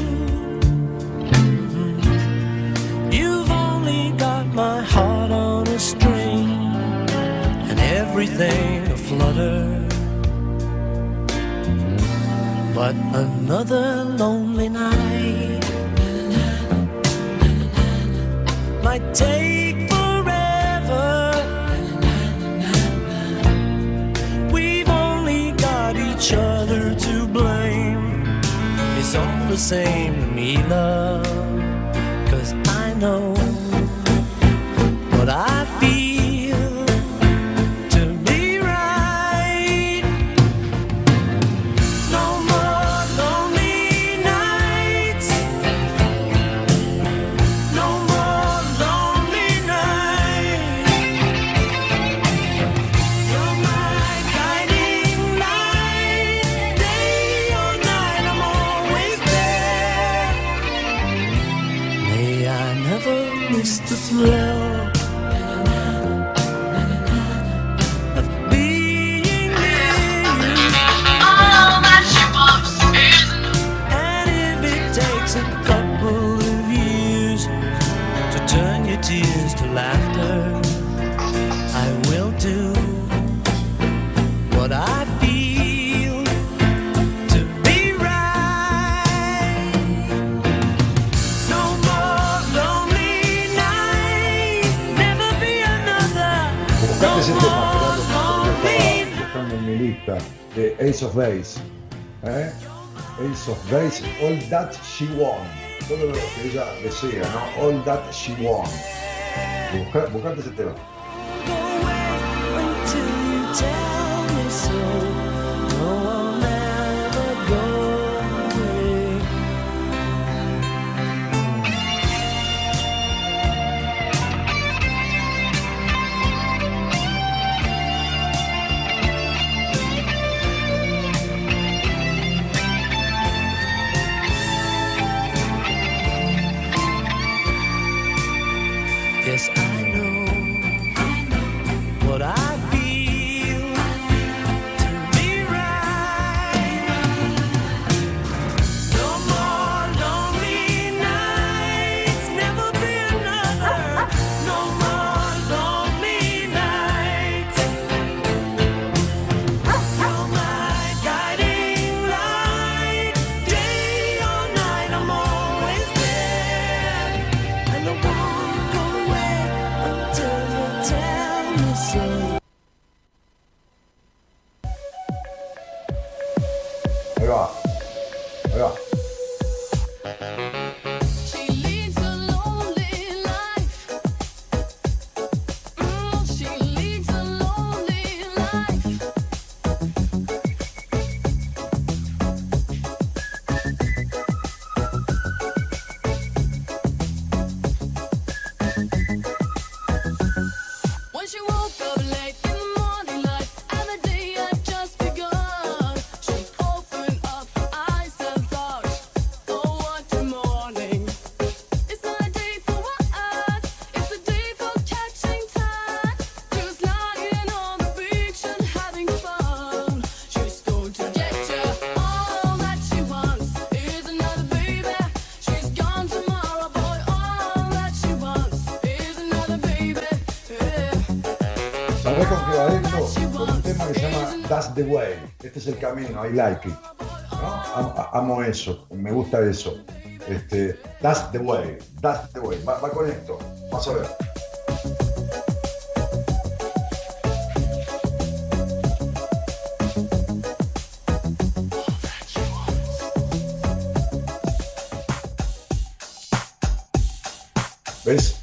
Mhm. You've only got my heart on a string and everything aflutter. But another lonely night might take the same to me, love. Cause I know what I feel Ace of Base. ¿eh? Ace of Base, All That She Want. Todo lo que ella desea, ¿no? All That She Want. Busca- Buscate ese tema. the way, este es el camino, I like it. Amo, eso, me gusta eso. Este, that's the way, that's the way. Va, con esto, vas a ver. ¿Ves?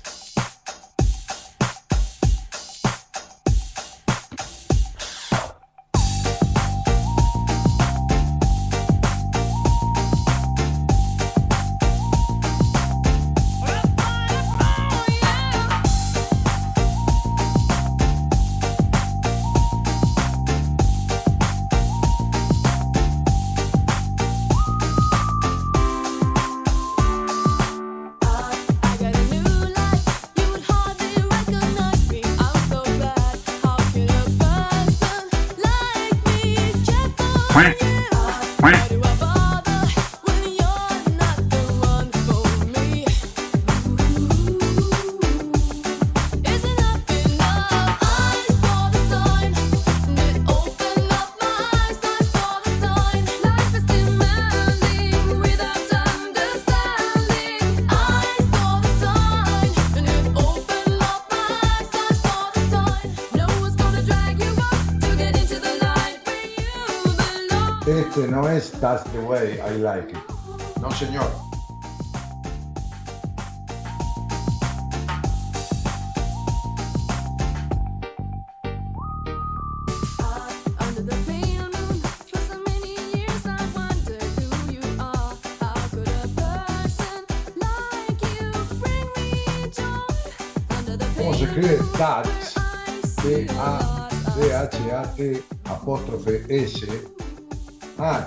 the way I like.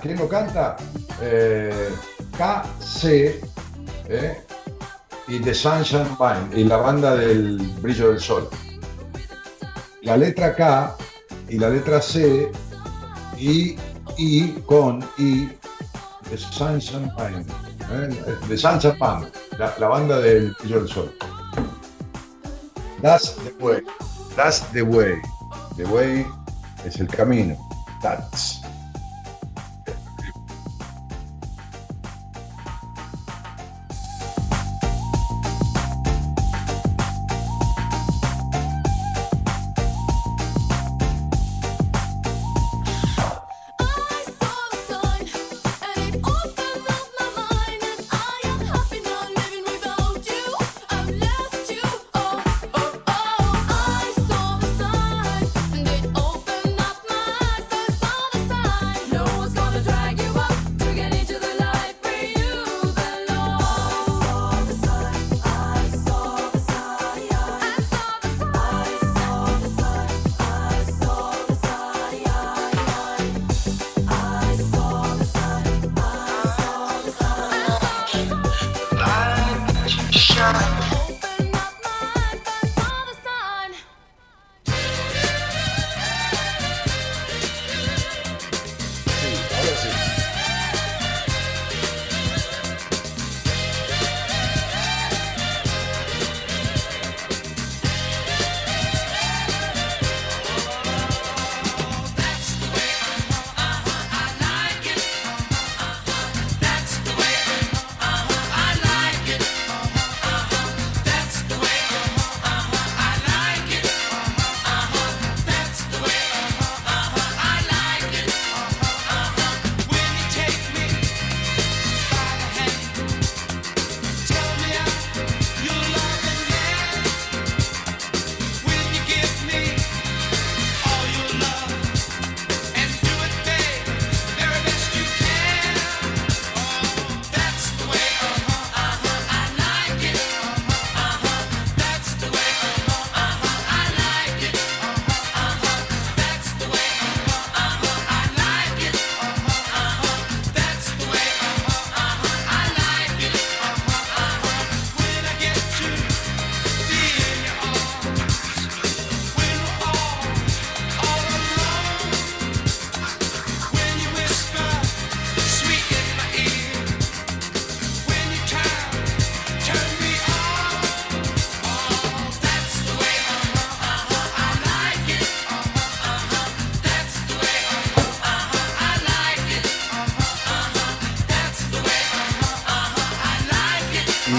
¿Quién lo canta? Eh, KC eh, y The Sunshine Band y la banda del Brillo del Sol. La letra K y la letra C y, y con I The Sunshine Band. Eh, The Sunshine Band, la, la, banda del Brillo del Sol. That's the way. That's the way. The way es el camino. That's.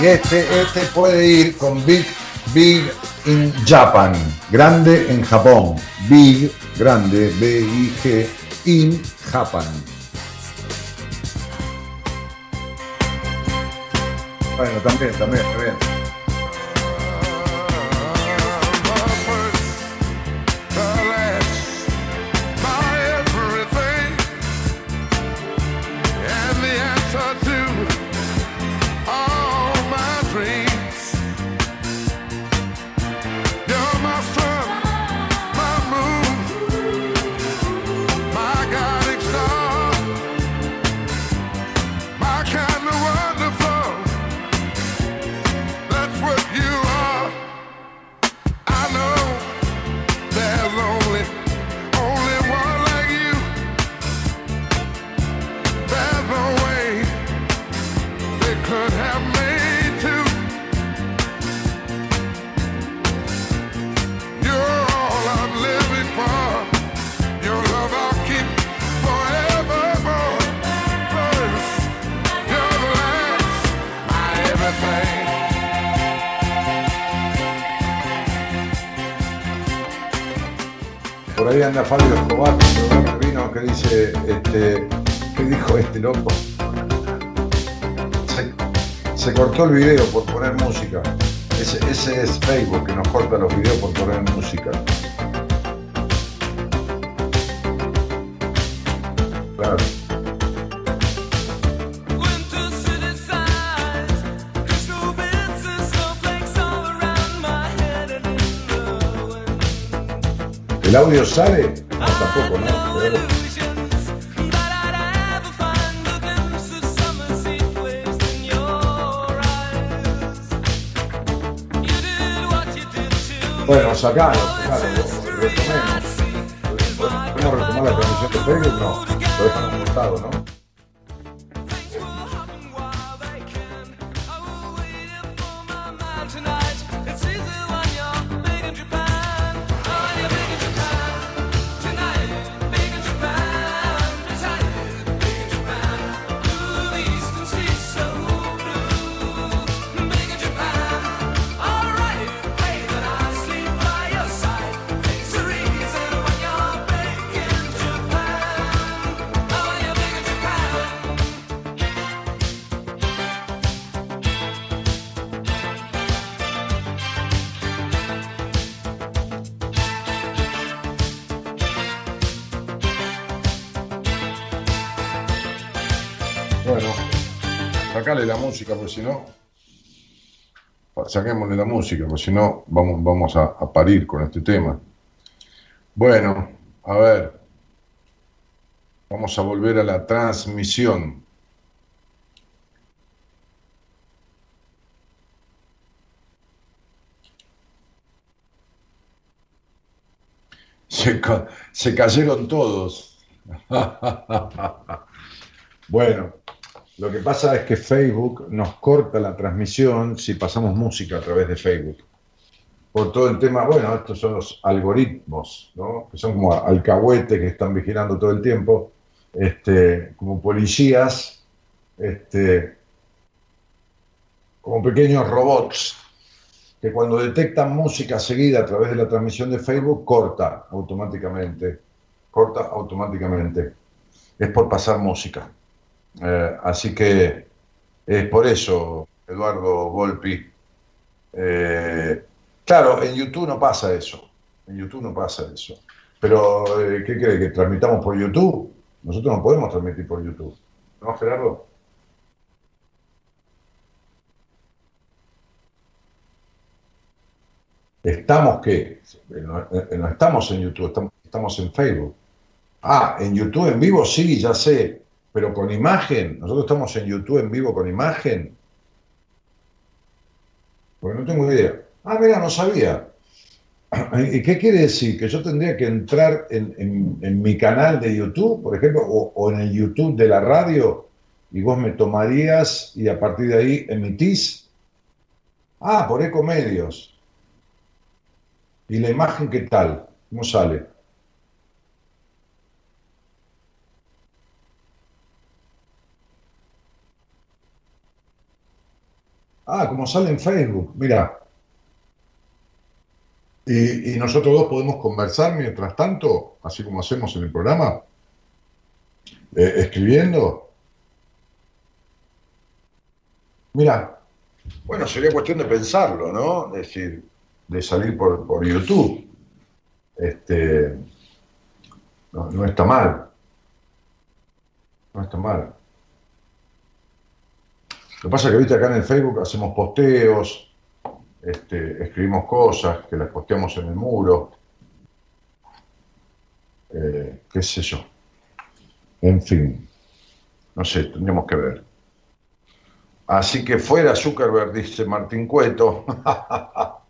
este, este puede ir con Big, Big in Japan, grande en Japón, Big, grande, B-I-G, in Japan. Bueno, también, también, también. Se, cortó el video por poner música. Ese, es Facebook que nos corta los videos por poner música. Claro. ¿El audio sale? No, tampoco, ¿no? Bueno, sacalo, sacalo, retomemos. ¿Podemos retomar la transmisión de Facebook? No, lo dejamos cortado, ¿no? Música, porque si no. Saquémosle la música, porque si no, vamos, a, parir con este tema. Bueno, a ver. Vamos a volver a la transmisión. Se cayeron todos. *laughs* Bueno, lo que pasa es que Facebook nos corta la transmisión si pasamos música a través de Facebook. Por todo el tema, bueno, estos son los algoritmos, ¿no? Que son como alcahuetes que están vigilando todo el tiempo, este, como policías, este, como pequeños robots que cuando detectan música seguida a través de la transmisión de Facebook, corta automáticamente. Corta automáticamente. Es por pasar música. Eh, así que es por eso, Eduardo Volpi. eh, claro, en YouTube no pasa eso. En YouTube no pasa eso. Pero, eh, ¿qué cree? ¿Que transmitamos por YouTube? Nosotros no podemos transmitir por YouTube. ¿No, Gerardo? ¿Estamos qué? No, estamos en YouTube, estamos en Facebook. Ah, en YouTube en vivo sí, ya sé, pero con imagen. Nosotros estamos en YouTube en vivo con imagen. Porque no tengo idea. Ah, mira, no sabía. *clears throat* ¿Y qué quiere decir? ¿Que yo tendría que entrar en, en- mi canal de YouTube, por ejemplo, o, o en el YouTube de la radio y vos me tomarías y a partir de ahí emitís? Ah, por Ecomedios. ¿Y la imagen qué tal? ¿Cómo sale? Ah, como sale en Facebook, mira. Y, y nosotros dos podemos conversar mientras tanto, así como hacemos en el programa, eh, escribiendo. Mira, bueno, sería cuestión de pensarlo, ¿no? Es decir, de salir por, por YouTube. Este, no, no está mal. No está mal. Lo que pasa es que, viste, acá en el Facebook hacemos posteos, este, escribimos cosas que las posteamos en el muro, eh, qué sé yo. En fin, no sé, tendríamos que ver. Así que fuera Zuckerberg, dice Martín Cueto. *laughs*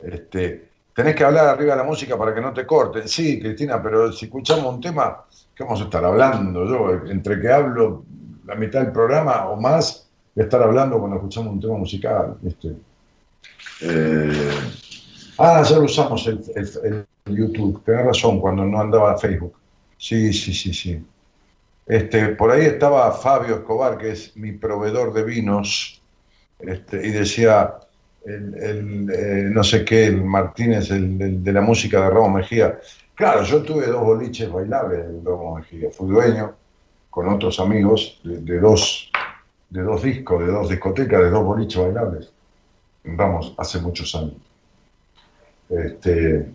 este, tenés que hablar arriba de la música para que no te corten. Sí, Cristina, pero si escuchamos un tema, ¿qué vamos a estar hablando? Yo, entre que hablo la mitad del programa o más, a estar hablando cuando escuchamos un tema musical. ¿viste? Eh, ah, ya lo usamos el, el- YouTube, tenés razón, cuando no andaba Facebook. Sí, sí, sí, sí. Este, por ahí estaba Fabio Escobar, que es mi proveedor de vinos, este, y decía, el, el, eh, no sé qué, el Martínez, el de la música de Ramos Mejía. Claro, yo tuve dos boliches bailables de Ramos Mejía. Fui dueño con otros amigos de, dos, de dos discos, de dos discotecas, de dos boliches bailables. Vamos, hace muchos años. Este,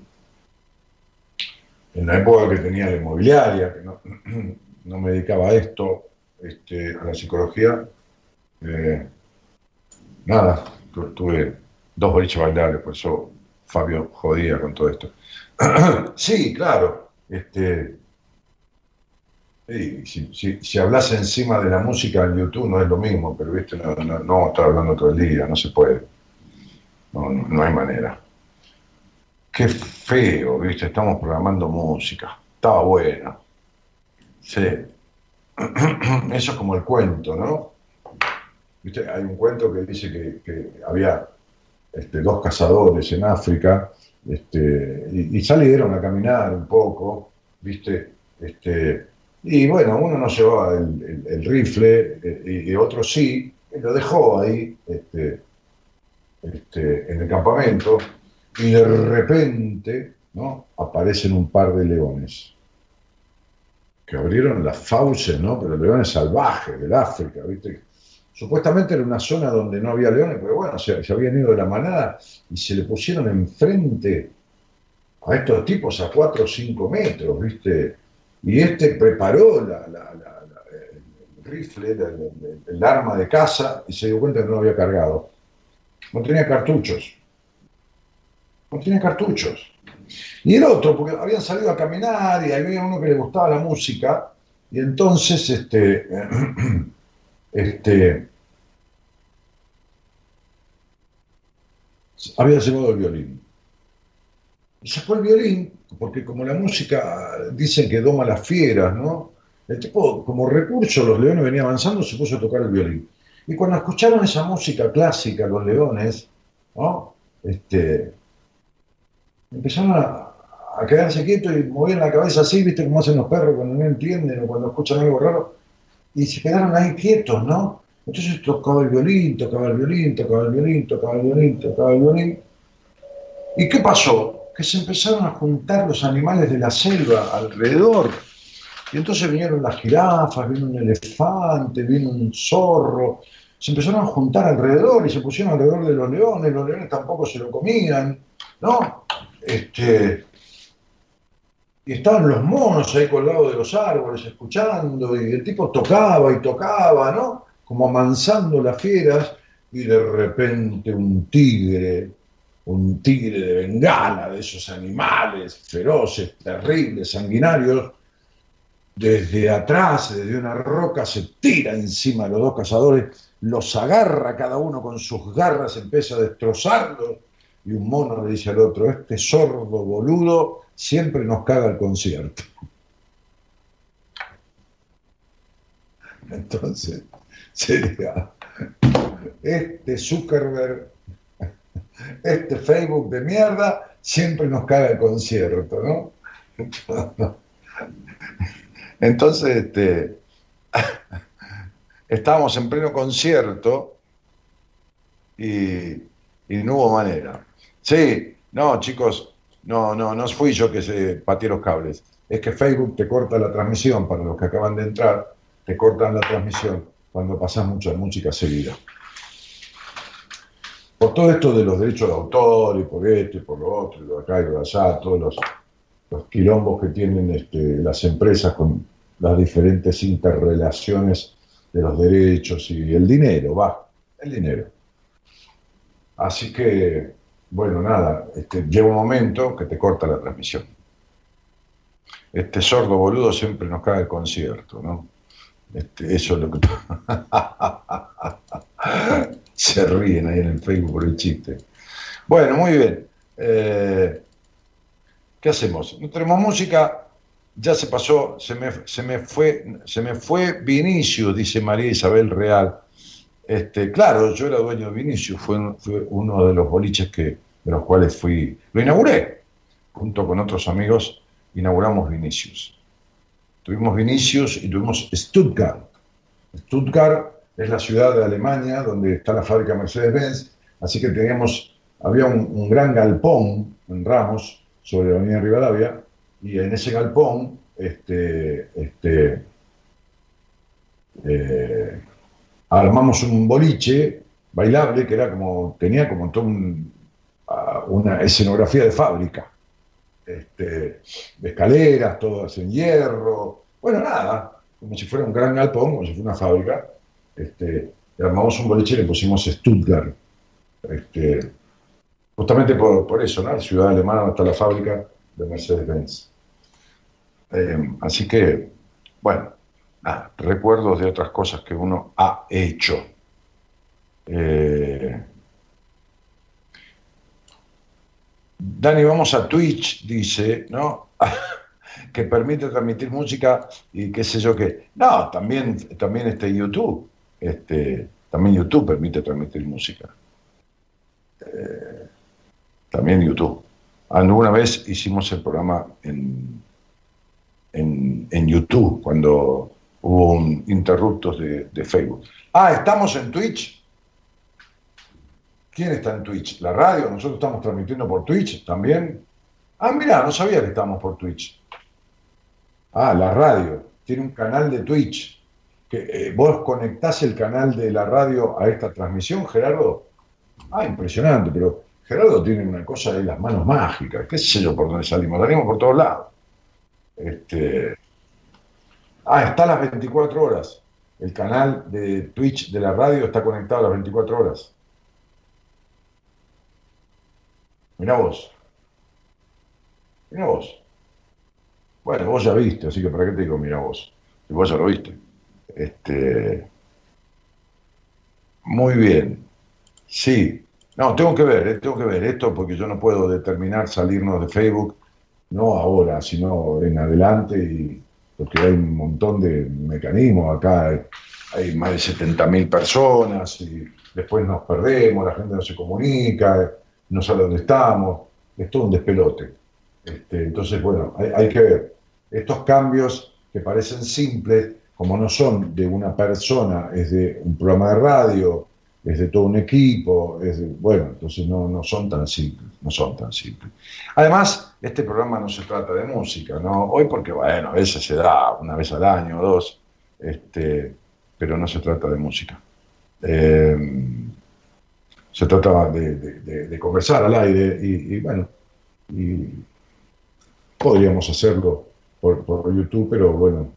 en la época que tenía la inmobiliaria, que no, *clears throat* me dedicaba a esto, este, a la psicología, eh, nada, tu- tuve dos boliches bailables, por eso Fabio jodía con todo esto. *clears throat* sí, claro, este, sí, si, si, si hablas encima de la música en YouTube no es lo mismo, pero viste, no, no, no estar hablando todo el día, no se puede, no, no, no hay manera. Qué feo, viste, estamos programando música, estaba buena. Sí. *clears throat* Eso es como el cuento, ¿no? ¿Viste? Hay un cuento que dice que, que había este, dos cazadores en África este, y, y salieron a caminar un poco, ¿viste? Este, y bueno, uno no llevaba el, el- rifle eh, y, y otro sí, y lo dejó ahí este, este, en el campamento y de repente ¿no? aparecen un par de leones que abrieron las fauces, ¿no? Pero leones salvajes del África, ¿viste? Supuestamente era una zona donde no había leones, pero bueno, se, se habían ido de la manada y se le pusieron enfrente a estos tipos a 4 o 5 metros, ¿viste? Y este preparó la- el rifle, el arma de caza y se dio cuenta que no lo había cargado. No tenía cartuchos. No tenía cartuchos. Y el otro, porque habían salido a caminar y había uno que le gustaba la música, y entonces este, *clears throat* este, había llevado el violín. Y sacó el violín, porque como la música dicen que doma las fieras, ¿no? El tipo, como recurso, los leones venían avanzando, se puso a tocar el violín. Y cuando escucharon esa música clásica, los leones, ¿no? Este, empezaron a, a quedarse quietos y movían la cabeza así, viste cómo hacen los perros cuando no entienden o cuando escuchan algo raro, y se quedaron ahí quietos, ¿no? Entonces tocaba el violín, tocaba el violín, tocaba el violín, tocaba el violín, tocaba el violín. ¿Y qué pasó? Que se empezaron a juntar los animales de la selva alrededor. Y entonces vinieron las jirafas, vino un elefante, vino un zorro. Se empezaron a juntar alrededor y se pusieron alrededor de los leones. Los leones tampoco se lo comían, ¿no? Este, y estaban los monos ahí colgados de los árboles escuchando, y el tipo tocaba y tocaba, ¿no? Como amansando las fieras, y de repente un tigre, un tigre de bengala, de esos animales feroces, terribles, sanguinarios, desde atrás, desde una roca, se tira encima de los dos cazadores, los agarra cada uno con sus garras, empieza a destrozarlos, y un mono le dice al otro, este sordo boludo siempre nos caga el concierto. *laughs* Entonces, sería, este Zuckerberg, este Facebook de mierda, siempre nos caga el concierto, ¿no? Entonces, este, *laughs* estábamos en pleno concierto y, no hubo manera. Sí, no, chicos, no, no, no fui yo que se pateé los cables. Es que Facebook te corta la transmisión para los que acaban de entrar, te cortan la transmisión cuando pasas mucha música seguida. Por todo esto de los derechos de autor y por esto y por lo otro, y lo acá y lo de allá, todos los, los quilombos que tienen este, las empresas con las diferentes interrelaciones de los derechos y el dinero, va, el dinero. Así que, bueno, nada, este, llega un momento que te corta la transmisión. Este sordo boludo siempre nos cae el concierto, ¿no? Este, eso es lo que... *laughs* Se ríen ahí en el Facebook por el chiste. Bueno, muy bien. Eh, ¿Qué hacemos? No tenemos música, ya se pasó, se me, se me fue, se me fue Vinicius, dice María Isabel Real. Este, claro, yo era dueño de Vinicius, fue, fue uno de los boliches que, de los cuales fui, lo inauguré, junto con otros amigos, inauguramos Vinicius. Tuvimos Vinicius y tuvimos Stuttgart. Stuttgart es la ciudad de Alemania donde está la fábrica Mercedes-Benz Así que teníamos, había un, gran galpón en Ramos, sobre la avenida Rivadavia, y en ese galpón, este, este, eh, armamos un boliche bailable que era como, tenía como todo un- ah, una escenografía de fábrica. Este, de escaleras, todas en hierro. Bueno, nada, como si fuera un gran galpón, como si fuera una fábrica. Este, armamos un boliche y le pusimos Stuttgart. Este, justamente por, por eso, ¿no? Ciudad alemana está la fábrica de Mercedes-Benz. Eh, así que, bueno, recuerdos de otras cosas que uno ha hecho. Eh, Dani, vamos a Twitch, dice, ¿no? *laughs* que permite transmitir música y qué sé yo qué. No, también, también este YouTube. Este, también YouTube permite transmitir música. Eh, también YouTube. Alguna vez hicimos el programa en, en, en YouTube, cuando hubo un interruptos de, de Facebook. Ah, estamos en Twitch. ¿Quién está en Twitch? ¿La radio? ¿Nosotros estamos transmitiendo por Twitch también? Ah, mira, no sabía que estábamos por Twitch. Ah, la radio. Tiene un canal de Twitch. Que, eh, ¿Vos conectás el canal de la radio a esta transmisión, Gerardo? Ah, impresionante, pero Gerardo tiene una cosa de las manos mágicas. ¿Qué sé yo por dónde salimos? Salimos por todos lados. Este... Ah, está a las 24 horas. El canal de Twitch de la radio está conectado a las 24 horas. Mirá vos. Mirá vos. Bueno, vos ya viste, así que ¿para qué te digo mirá vos? Si vos ya lo viste. Este... Muy bien. Sí. No, tengo que ver, eh, tengo que ver esto porque yo no puedo determinar salirnos de Facebook, no ahora, sino en adelante, y porque hay un montón de mecanismos acá, hay, hay más de 70.000 personas y después nos perdemos, la gente no se comunica, no sabe dónde estamos, es todo un despelote. Este, entonces, bueno, hay que ver. Estos cambios que parecen simples, como no son de una persona, es de un programa de radio, es de todo un equipo, es de- bueno, entonces no, no son tan simples, no son tan simples. Además, este programa no se trata de música, ¿no? Hoy porque, bueno, a veces se da una vez al año o dos, este, pero no se trata de música. Eh, se trata de- de conversar al aire y, y, bueno, y podríamos hacerlo por, por YouTube, pero bueno,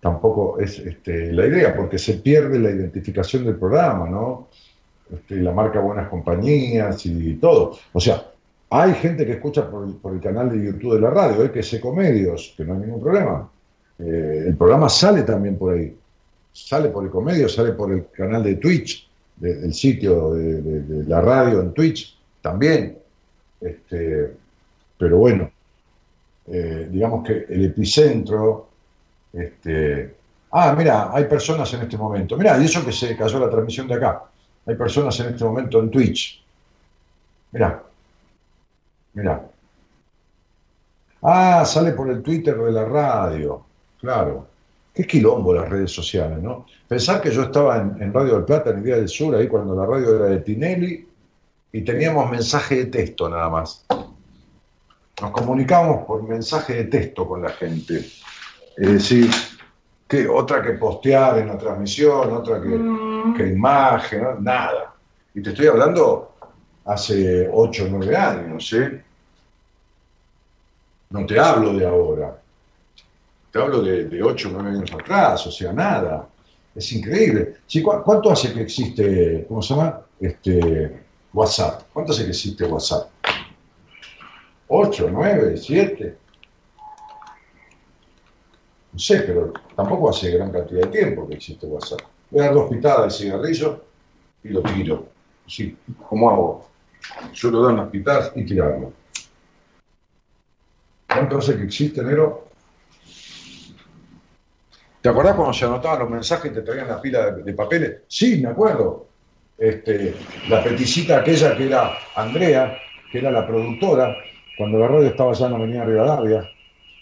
tampoco es este, la idea, porque se pierde la identificación del programa, ¿no? Este, la marca Buenas Compañías y todo. O sea, hay gente que escucha por, el- el canal de YouTube de la radio, ¿eh? que es Ecomedios, que no hay ningún problema. Eh, el programa sale también por ahí. Sale por Ecomedios, sale por el canal de Twitch, de- del sitio de la radio en Twitch, también. Este, pero bueno, eh, digamos que el epicentro este, ah, mira, hay personas en este momento. Mira, y eso que se cayó la transmisión de acá. Hay personas en este momento en Twitch. Mira, mira. Ah, sale por el Twitter de la radio. Claro. Qué quilombo las redes sociales, ¿no? Pensar que yo estaba en, Radio del Plata en el Día del Sur, ahí cuando la radio era de Tinelli, y teníamos mensaje de texto nada más. Nos comunicábamos por mensaje de texto con la gente. Es decir, que otra que postear en la transmisión, otra que, que imagen, ¿no? nada. Y te estoy hablando hace 8 o 9 años, ¿eh? No te hablo de ahora. Te hablo de, de 8 o 9 años atrás, o sea, nada. Es increíble. Sí, ¿cu- ¿Cuánto hace que existe, cómo se llama? Este, WhatsApp. ¿Cuánto hace que existe WhatsApp? ¿8, 9, 7? No sé, pero tampoco hace gran cantidad de tiempo que existe WhatsApp. Voy a dar dos pitadas de cigarrillo y lo tiro. Sí, ¿cómo hago? Suelo dar unas pitadas y tirarlo. ¿Cuánto hace que existe, Nero? ¿Te acordás cuando se anotaban los mensajes y te traían la pila de, papeles? Sí, me acuerdo. Este, la peticita aquella que era Andrea, que era la productora, cuando la radio estaba allá en la Avenida Rivadavia,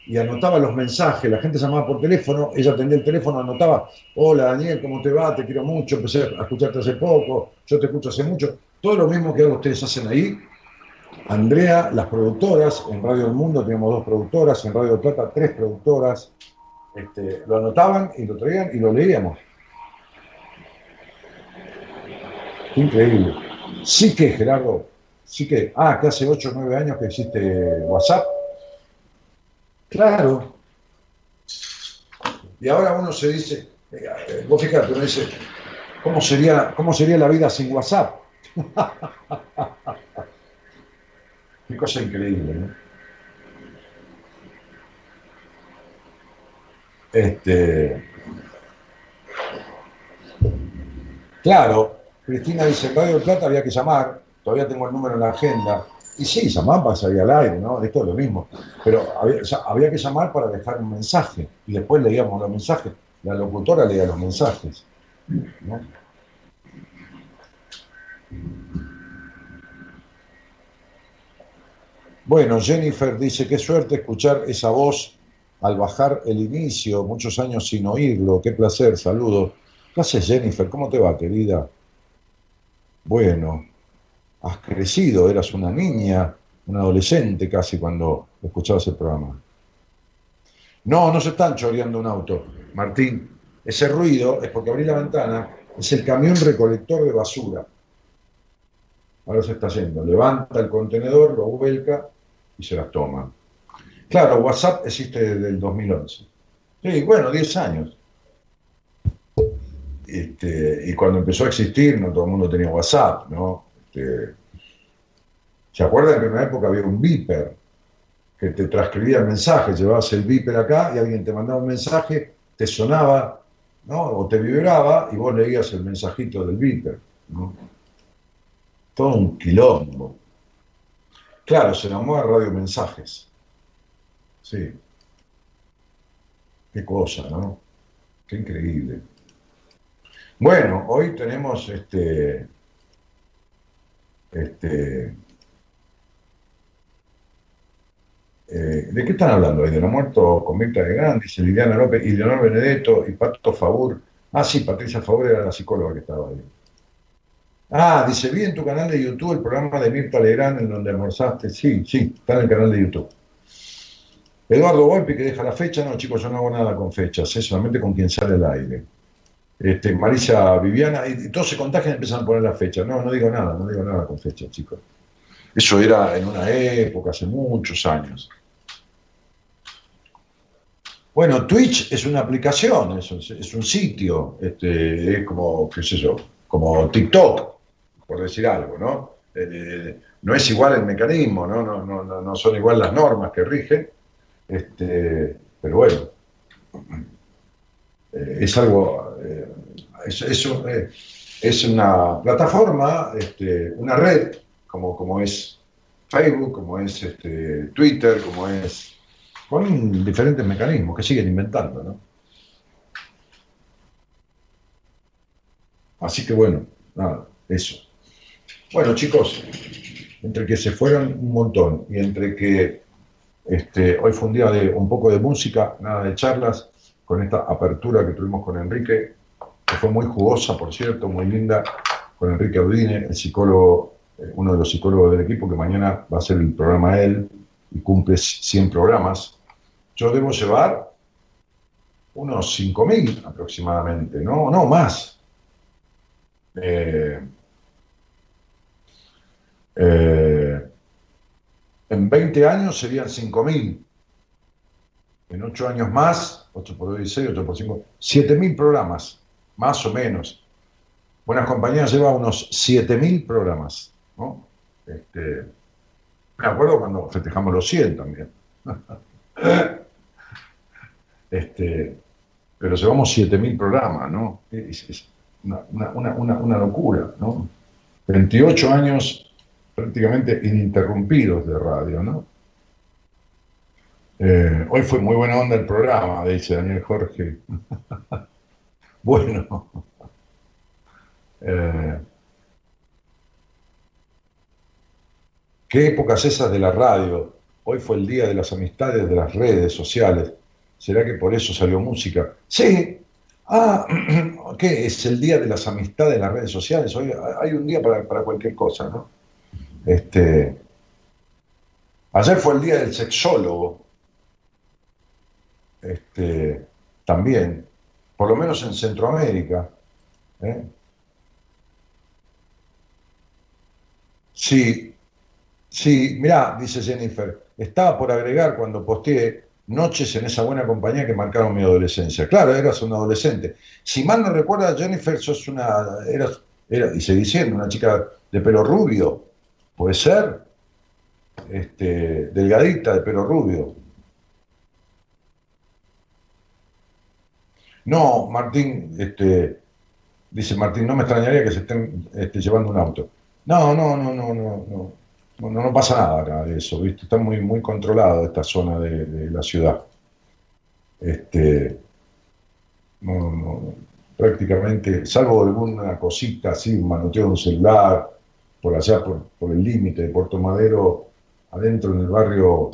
y anotaba los mensajes, la gente llamaba por teléfono, ella atendía el teléfono, anotaba, hola Daniel, ¿cómo te va? Te quiero mucho, empecé a escucharte hace poco, yo te escucho hace mucho. Todo lo mismo que ustedes hacen ahí. Andrea, las productoras, en Radio del Mundo teníamos dos productoras, en Radio Plata tres productoras, este, lo anotaban y lo traían y lo leíamos. Increíble. Sí que, Gerardo, sí que, ah, que hace 8 o 9 años que existe WhatsApp. Claro. Y ahora uno se dice, eh, vos fíjate, uno dice, ¿cómo sería, ¿cómo sería la vida sin WhatsApp? *laughs* Qué cosa increíble, ¿no? Este. Claro, Cristina dice, Radio Plata había que llamar, todavía tengo el número en la agenda. Y sí, llamar para salir al aire, ¿no? Esto es lo mismo. Pero había, había que llamar para dejar un mensaje. Y después leíamos los mensajes. La locutora leía los mensajes. ¿no? Bueno, Jennifer dice, qué suerte escuchar esa voz al bajar el inicio, muchos años sin oírlo, qué placer, saludos. ¿Qué haces, Jennifer? ¿Cómo te va, querida? Bueno, has crecido, eras una niña, una adolescente casi cuando escuchabas el programa. No, no se están choreando un auto, Martín. Ese ruido es porque abrí la ventana, es el camión recolector de basura. Ahora se está yendo, levanta el contenedor, lo vuelca y se las toma. Claro, WhatsApp existe desde el 2011. Sí, bueno, 10 años. Este, y cuando empezó a existir, no todo el mundo tenía WhatsApp, ¿no? Este, ¿Se acuerdan que en una época había un beeper que te transcribía el mensaje? Llevabas el beeper acá y alguien te mandaba un mensaje, te sonaba, ¿no? O te vibraba y vos leías el mensajito del ¿no? Todo un quilombo. Claro, se llamó Radio Mensajes. Sí. Qué cosa, ¿no? Qué increíble. Bueno, hoy tenemos este. Este. eh, ¿De qué están hablando? ¿De la muerto con Mirta de? Dice Liliana López y Leonor Benedetto y Pato Favur. Ah, sí, Patricia Favur era la psicóloga que estaba ahí. Ah, dice, vi en tu canal de YouTube el programa de Mirta Legrand en donde almorzaste. Sí, sí, está en el canal de YouTube. Eduardo Volpi que deja la fecha. No, chicos, yo no hago nada con fechas, solamente con quien sale al aire. Este, Marisa Viviana, y, todos se contagian y empiezan a poner la fecha. No, no digo nada, no digo nada con fechas, chicos. Eso era en una época, hace muchos años. Bueno, Twitch es una aplicación, es un, es un sitio, este, es como, qué sé yo, como TikTok, por decir algo, ¿no? Eh, no es igual el mecanismo, ¿no? No, no, no, no son igual las normas que rigen, este, pero bueno, eh, es algo, eh, es, eh, es una plataforma, este, una red, como, como es Facebook, como es este, Twitter, como es, con diferentes mecanismos que siguen inventando, ¿no? Así que bueno, nada, eso. Bueno, chicos, entre que se fueron un montón y entre que este, hoy fue un día de un poco de música, nada de charlas, con esta apertura que tuvimos con Enrique, que fue muy jugosa, por cierto, muy linda, con Enrique Audine, el psicólogo, eh, uno de los psicólogos del equipo, que mañana va a ser el programa él y cumple 100 programas. Yo debo llevar unos 5.000 aproximadamente, no, no más. Eh, eh, en 20 años serían 5.000. En 8 años más, 8 por 16, 8 por 5, 7.000 programas, más o menos. Buenas compañías lleva unos 7.000 programas. ¿no? Este, me acuerdo cuando festejamos los 100 también. *laughs* este, pero llevamos 7.000 programas, ¿no? Es, es una- una- una- una locura, ¿no? 28 años prácticamente ininterrumpidos de radio, ¿no? Eh, hoy fue muy buena onda el programa, dice Daniel Jorge. *laughs* bueno. Eh, ¿Qué épocas esas de la radio? Hoy fue el día de las amistades de las redes sociales. ¿Será que por eso salió música? Sí, Ah, *clears throat* ¿qué? Es el día de las amistades en las redes sociales. Hoy hay un día para, para cualquier cosa, ¿no? Este, ayer fue el día del sexólogo. Este, también, por lo menos en Centroamérica. ¿eh? Sí, sí, mirá, dice Jennifer, estaba por agregar cuando posteé noches en esa buena compañía que marcaron mi adolescencia. Claro, eras un adolescente. Si mal no recuerda, Jennifer, sos una, eras, era, y seguí siendo una chica de pelo rubio, puede ser, este, delgadita de pelo rubio. No, Martín, este, dice Martín, no me extrañaría que se estén este, llevando un auto. No, no, no, no, no, no, no, no pasa nada acá de eso, ¿viste? Está muy, muy controlado esta zona de, la ciudad. Este, no, prácticamente, salvo alguna cosita así, un manoteo de un celular, por allá, por el límite de Puerto Madero, adentro en el barrio,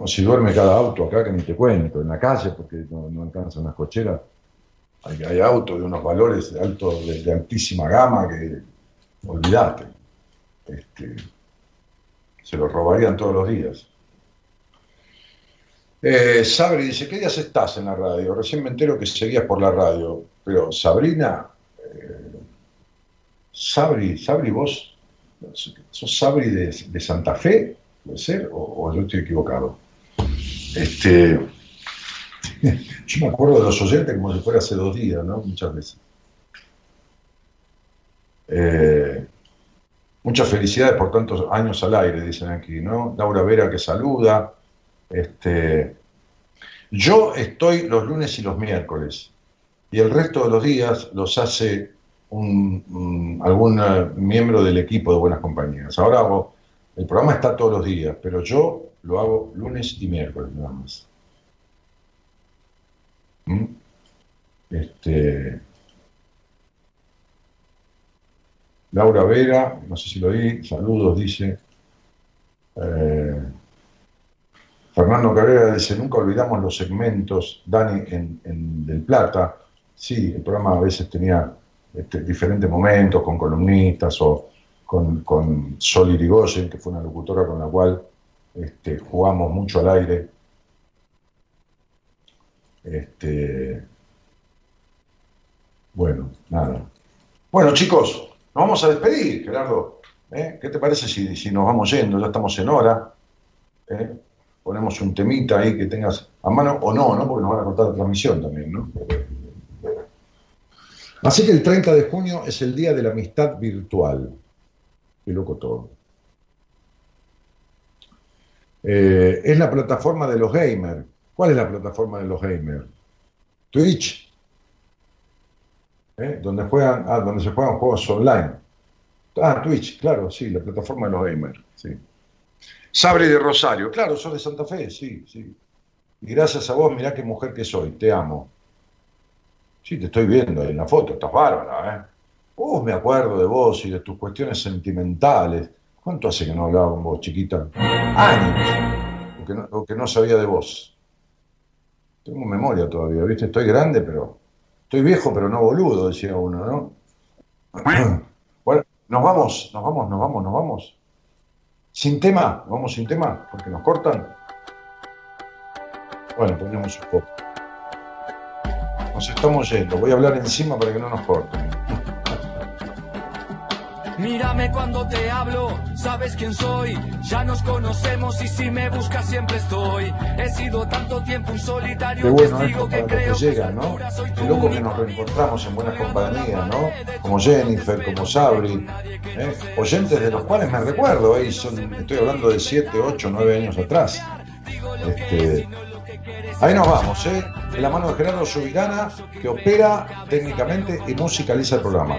o si duerme cada auto acá, que ni te cuento, en la calle, porque no, no alcanzan las cocheras, hay, hay autos de unos valores de, alto, de, altísima gama que, olvídate, este, se los robarían todos los días. Eh, Sabri dice, ¿qué días estás en la radio? Recién me entero que seguías por la radio, pero Sabrina, eh, Sabri, Sabri, vos, ¿sos Sabri de, de Santa Fe? ¿Puede ser? ¿O, o yo estoy equivocado? Este, *laughs* yo me acuerdo de los oyentes como si fuera hace dos días, ¿no? Muchas veces. Eh, muchas felicidades por tantos años al aire, dicen aquí, ¿no? Laura Vera que saluda. Este, yo estoy los lunes y los miércoles y el resto de los días los hace un, algún miembro del equipo de Buenas Compañías. Ahora hago, el programa está todos los días, pero yo lo hago lunes y miércoles nada más. ¿Mm? Este, Laura Vera, no sé si lo di, saludos, dice. Eh, Fernando Carrera dice, nunca olvidamos los segmentos, Dani, en, en Del Plata. Sí, el programa a veces tenía este, diferentes momentos con columnistas o con, con Sol Irigoyen, que fue una locutora con la cual este, jugamos mucho al aire. Este, bueno, nada. Bueno, chicos, nos vamos a despedir, Gerardo. ¿eh? ¿Qué te parece si, si nos vamos yendo? Ya estamos en hora. ¿eh? Ponemos un temita ahí que tengas a mano o no, ¿no? Porque nos van a cortar la transmisión también, ¿no? Así que el 30 de junio es el Día de la Amistad Virtual. Qué loco todo. Eh, es la plataforma de los gamers. ¿Cuál es la plataforma de los gamers? Twitch. ¿eh? Donde, juegan, ah, donde se juegan juegos online. Ah, Twitch, claro, sí, la plataforma de los gamers. Sí. Sabre de Rosario, claro, sos de Santa Fe, sí, sí. Y gracias a vos, mirá qué mujer que soy, te amo. Sí, te estoy viendo ahí en la foto, estás bárbara, ¿eh? Me acuerdo de vos y de tus cuestiones sentimentales. ¿Cuánto hace que no hablaba con vos, chiquita? Años. O que no, o que no sabía de vos. Tengo memoria todavía, ¿viste? Estoy grande, pero. Estoy viejo, pero no boludo, decía uno, ¿no? *coughs* Bueno, nos vamos, nos vamos, nos vamos, nos vamos. Sin tema, vamos sin tema, porque nos cortan. Bueno, ponemos un poco. Nos estamos yendo. Voy a hablar encima para que no nos corten. Mírame cuando te hablo, sabes quién soy. Ya nos conocemos y si me buscas siempre estoy. He sido tanto tiempo un solitario Qué bueno esto que para creo que que llegan, ¿no? Qué loco que nos reencontramos en buena compañía, ¿no? Como Jennifer, como Sabri, ¿eh? oyentes de los cuales me recuerdo, ¿eh? Son- estoy hablando de 7, 8, 9 años atrás. Este, ahí nos vamos, ¿eh? De la mano de Gerardo Subirana, que opera técnicamente y musicaliza el programa.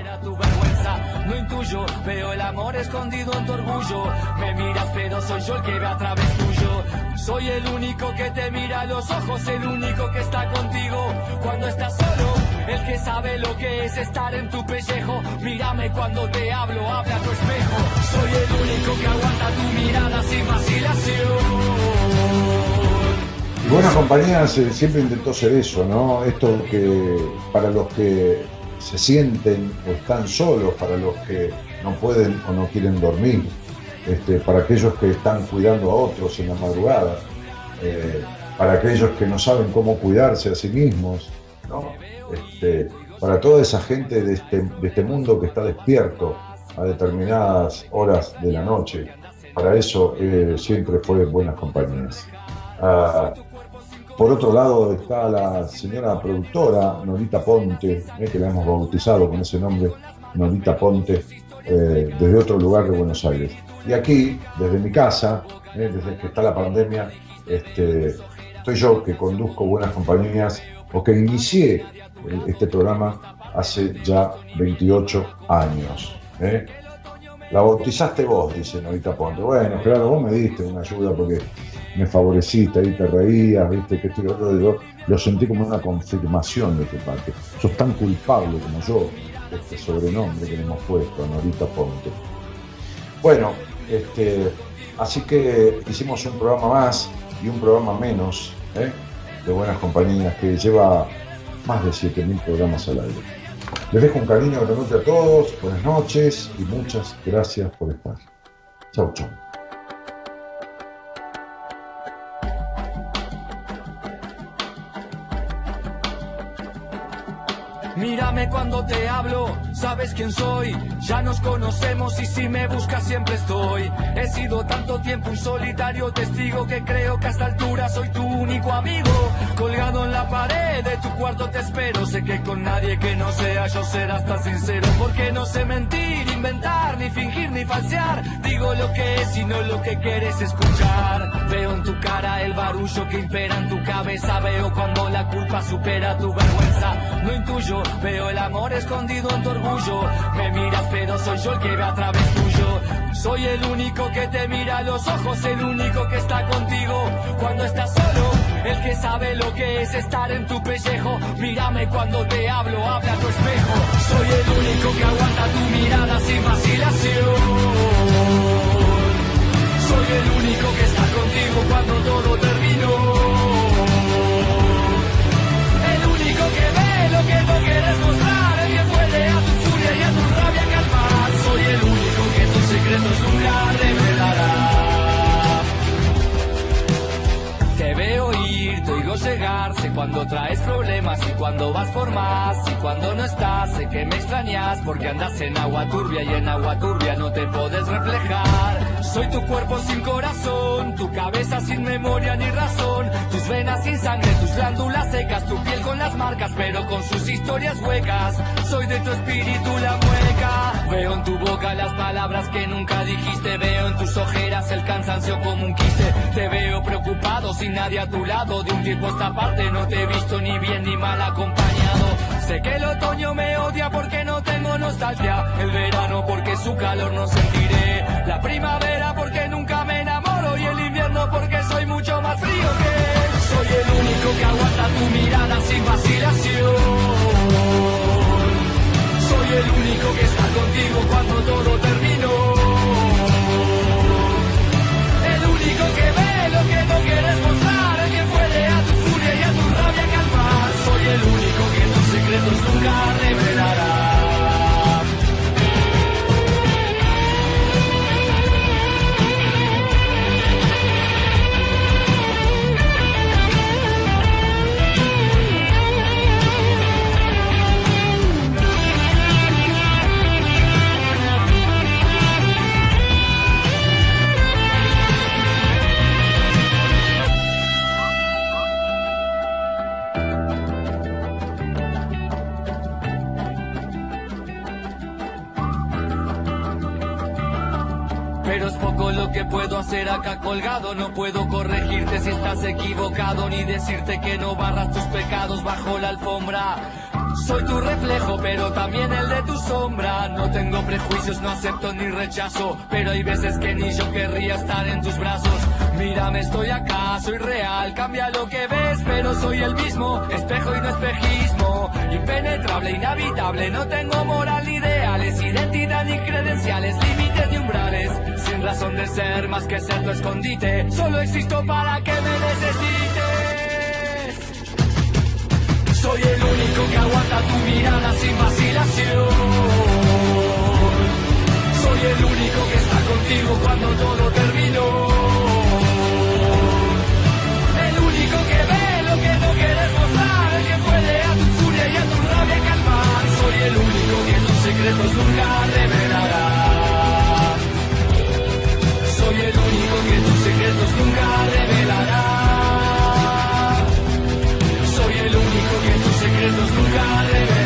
Tu vergüenza. No intuyo, veo el amor escondido en tu orgullo. Me miras, pero soy yo el que ve a través tuyo. Soy el único que te mira a los ojos, el único que está contigo cuando estás solo. El que sabe lo que es estar en tu pellejo. Mírame cuando te hablo, habla tu espejo. Soy el único que aguanta tu mirada sin vacilación. Y Buenas Compañías siempre intentó ser eso, ¿no? Esto que para los que se sienten o están solos, para los que no pueden o no quieren dormir, este, para aquellos que están cuidando a otros en la madrugada, eh, para aquellos que no saben cómo cuidarse a sí mismos. Este, para toda esa gente de este, de este mundo que está despierto a determinadas horas de la noche. Para eso eh, siempre fue Buenas Compañías. Ah, por otro lado está la señora productora Norita Ponte, eh, que la hemos bautizado con ese nombre, Norita Ponte, eh, desde otro lugar de Buenos Aires. Y aquí, desde mi casa, eh, desde que está la pandemia, este, estoy yo que conduzco Buenas Compañías o que inicié este programa hace ya 28 años. La bautizaste vos, dice Norita Ponte. Bueno, claro, vos me diste una ayuda porque me favoreciste, ahí te reías, viste, que yo lo sentí como una confirmación de tu parte. Sos tan culpable como yo, este sobrenombre que le hemos puesto Norita Ponte. Bueno, este, así que hicimos un programa más y un programa menos ¿eh? de Buenas Compañías que lleva más de 7.000 programas al aire. Les dejo un cariño grandote a todos, buenas noches y muchas gracias por estar. Chau, chau. Mírame cuando te hablo, sabes quién soy. Ya nos conocemos y si me buscas siempre estoy. He sido tanto tiempo un solitario testigo que creo que a esta altura soy tu único amigo. Colgado en la pared de tu cuarto te espero. Sé que con nadie que no sea yo serás tan sincero. Porque no sé mentir, inventar, ni fingir, ni falsear. Digo lo que es y no lo que quieres escuchar. Veo en tu cara el barullo que impera en tu cabeza. Veo cuando la culpa supera tu vergüenza. No intuyo, veo el amor escondido. Me miras, pero soy yo el que ve a través tuyo. Soy el único que te mira a los ojos, el único que está contigo cuando estás solo. El que sabe lo que es estar en tu pellejo. Mírame cuando te hablo, habla tu espejo. Soy el único que aguanta tu mirada sin vacilación. Soy el único que está contigo cuando todo terminó. El único que ve lo que no quieres mostrar, a tu rabia. Soy el único que tus secretos nunca revelará. Te veo ir, te oigo llegar, sé cuando traes problemas y cuando vas por más y cuando no estás, sé que me extrañas porque andas en agua turbia y en agua turbia no te puedes reflejar. Soy tu cuerpo sin corazón, tu cabeza sin memoria ni razón, tus venas sin sangre, tus glándulas secas, tu piel con las marcas pero con sus historias huecas. Soy de tu espíritu la mueca, veo en tu boca las palabras que nunca dijiste, veo en tus ojeras el cansancio como un quiste, te veo preocupado sin nadie a tu lado, de un tiempo a esta parte no te he visto ni bien ni mal acompañado. Sé que el otoño me odia porque no tengo nostalgia, el verano porque su calor no sentiré, la primavera porque nunca me enamoro y el invierno porque soy mucho más frío que él. Soy el único que aguanta tu mirada sin vacilación. Soy el único que está contigo cuando todo terminó. El único que ve lo que no quieres mostrar, el que puede a tu furia y a tu rabia calmar. Soy el único secretos nunca revelará. Es poco lo que puedo hacer acá colgado. No puedo corregirte si estás equivocado, ni decirte que no barras tus pecados bajo la alfombra. Soy tu reflejo, pero también el de tu sombra. No tengo prejuicios, no acepto ni rechazo. Pero hay veces que ni yo querría estar en tus brazos. Mírame, estoy acá, soy real. Cambia lo que ves, pero soy el mismo. Espejo y no espejismo impenetrable, inhabitable. No tengo moral ni ideales, identidad ni credenciales, límites ni umbrales. Sin razón de ser más que ser tu escondite, solo existo para que me necesites. Soy el único que aguanta tu mirada sin vacilación. Soy el único que está contigo cuando todo terminó. soy el único que tus secretos nunca revelará. Soy el único que tus secretos nunca revelará. Soy el único que tus secretos nunca revelará.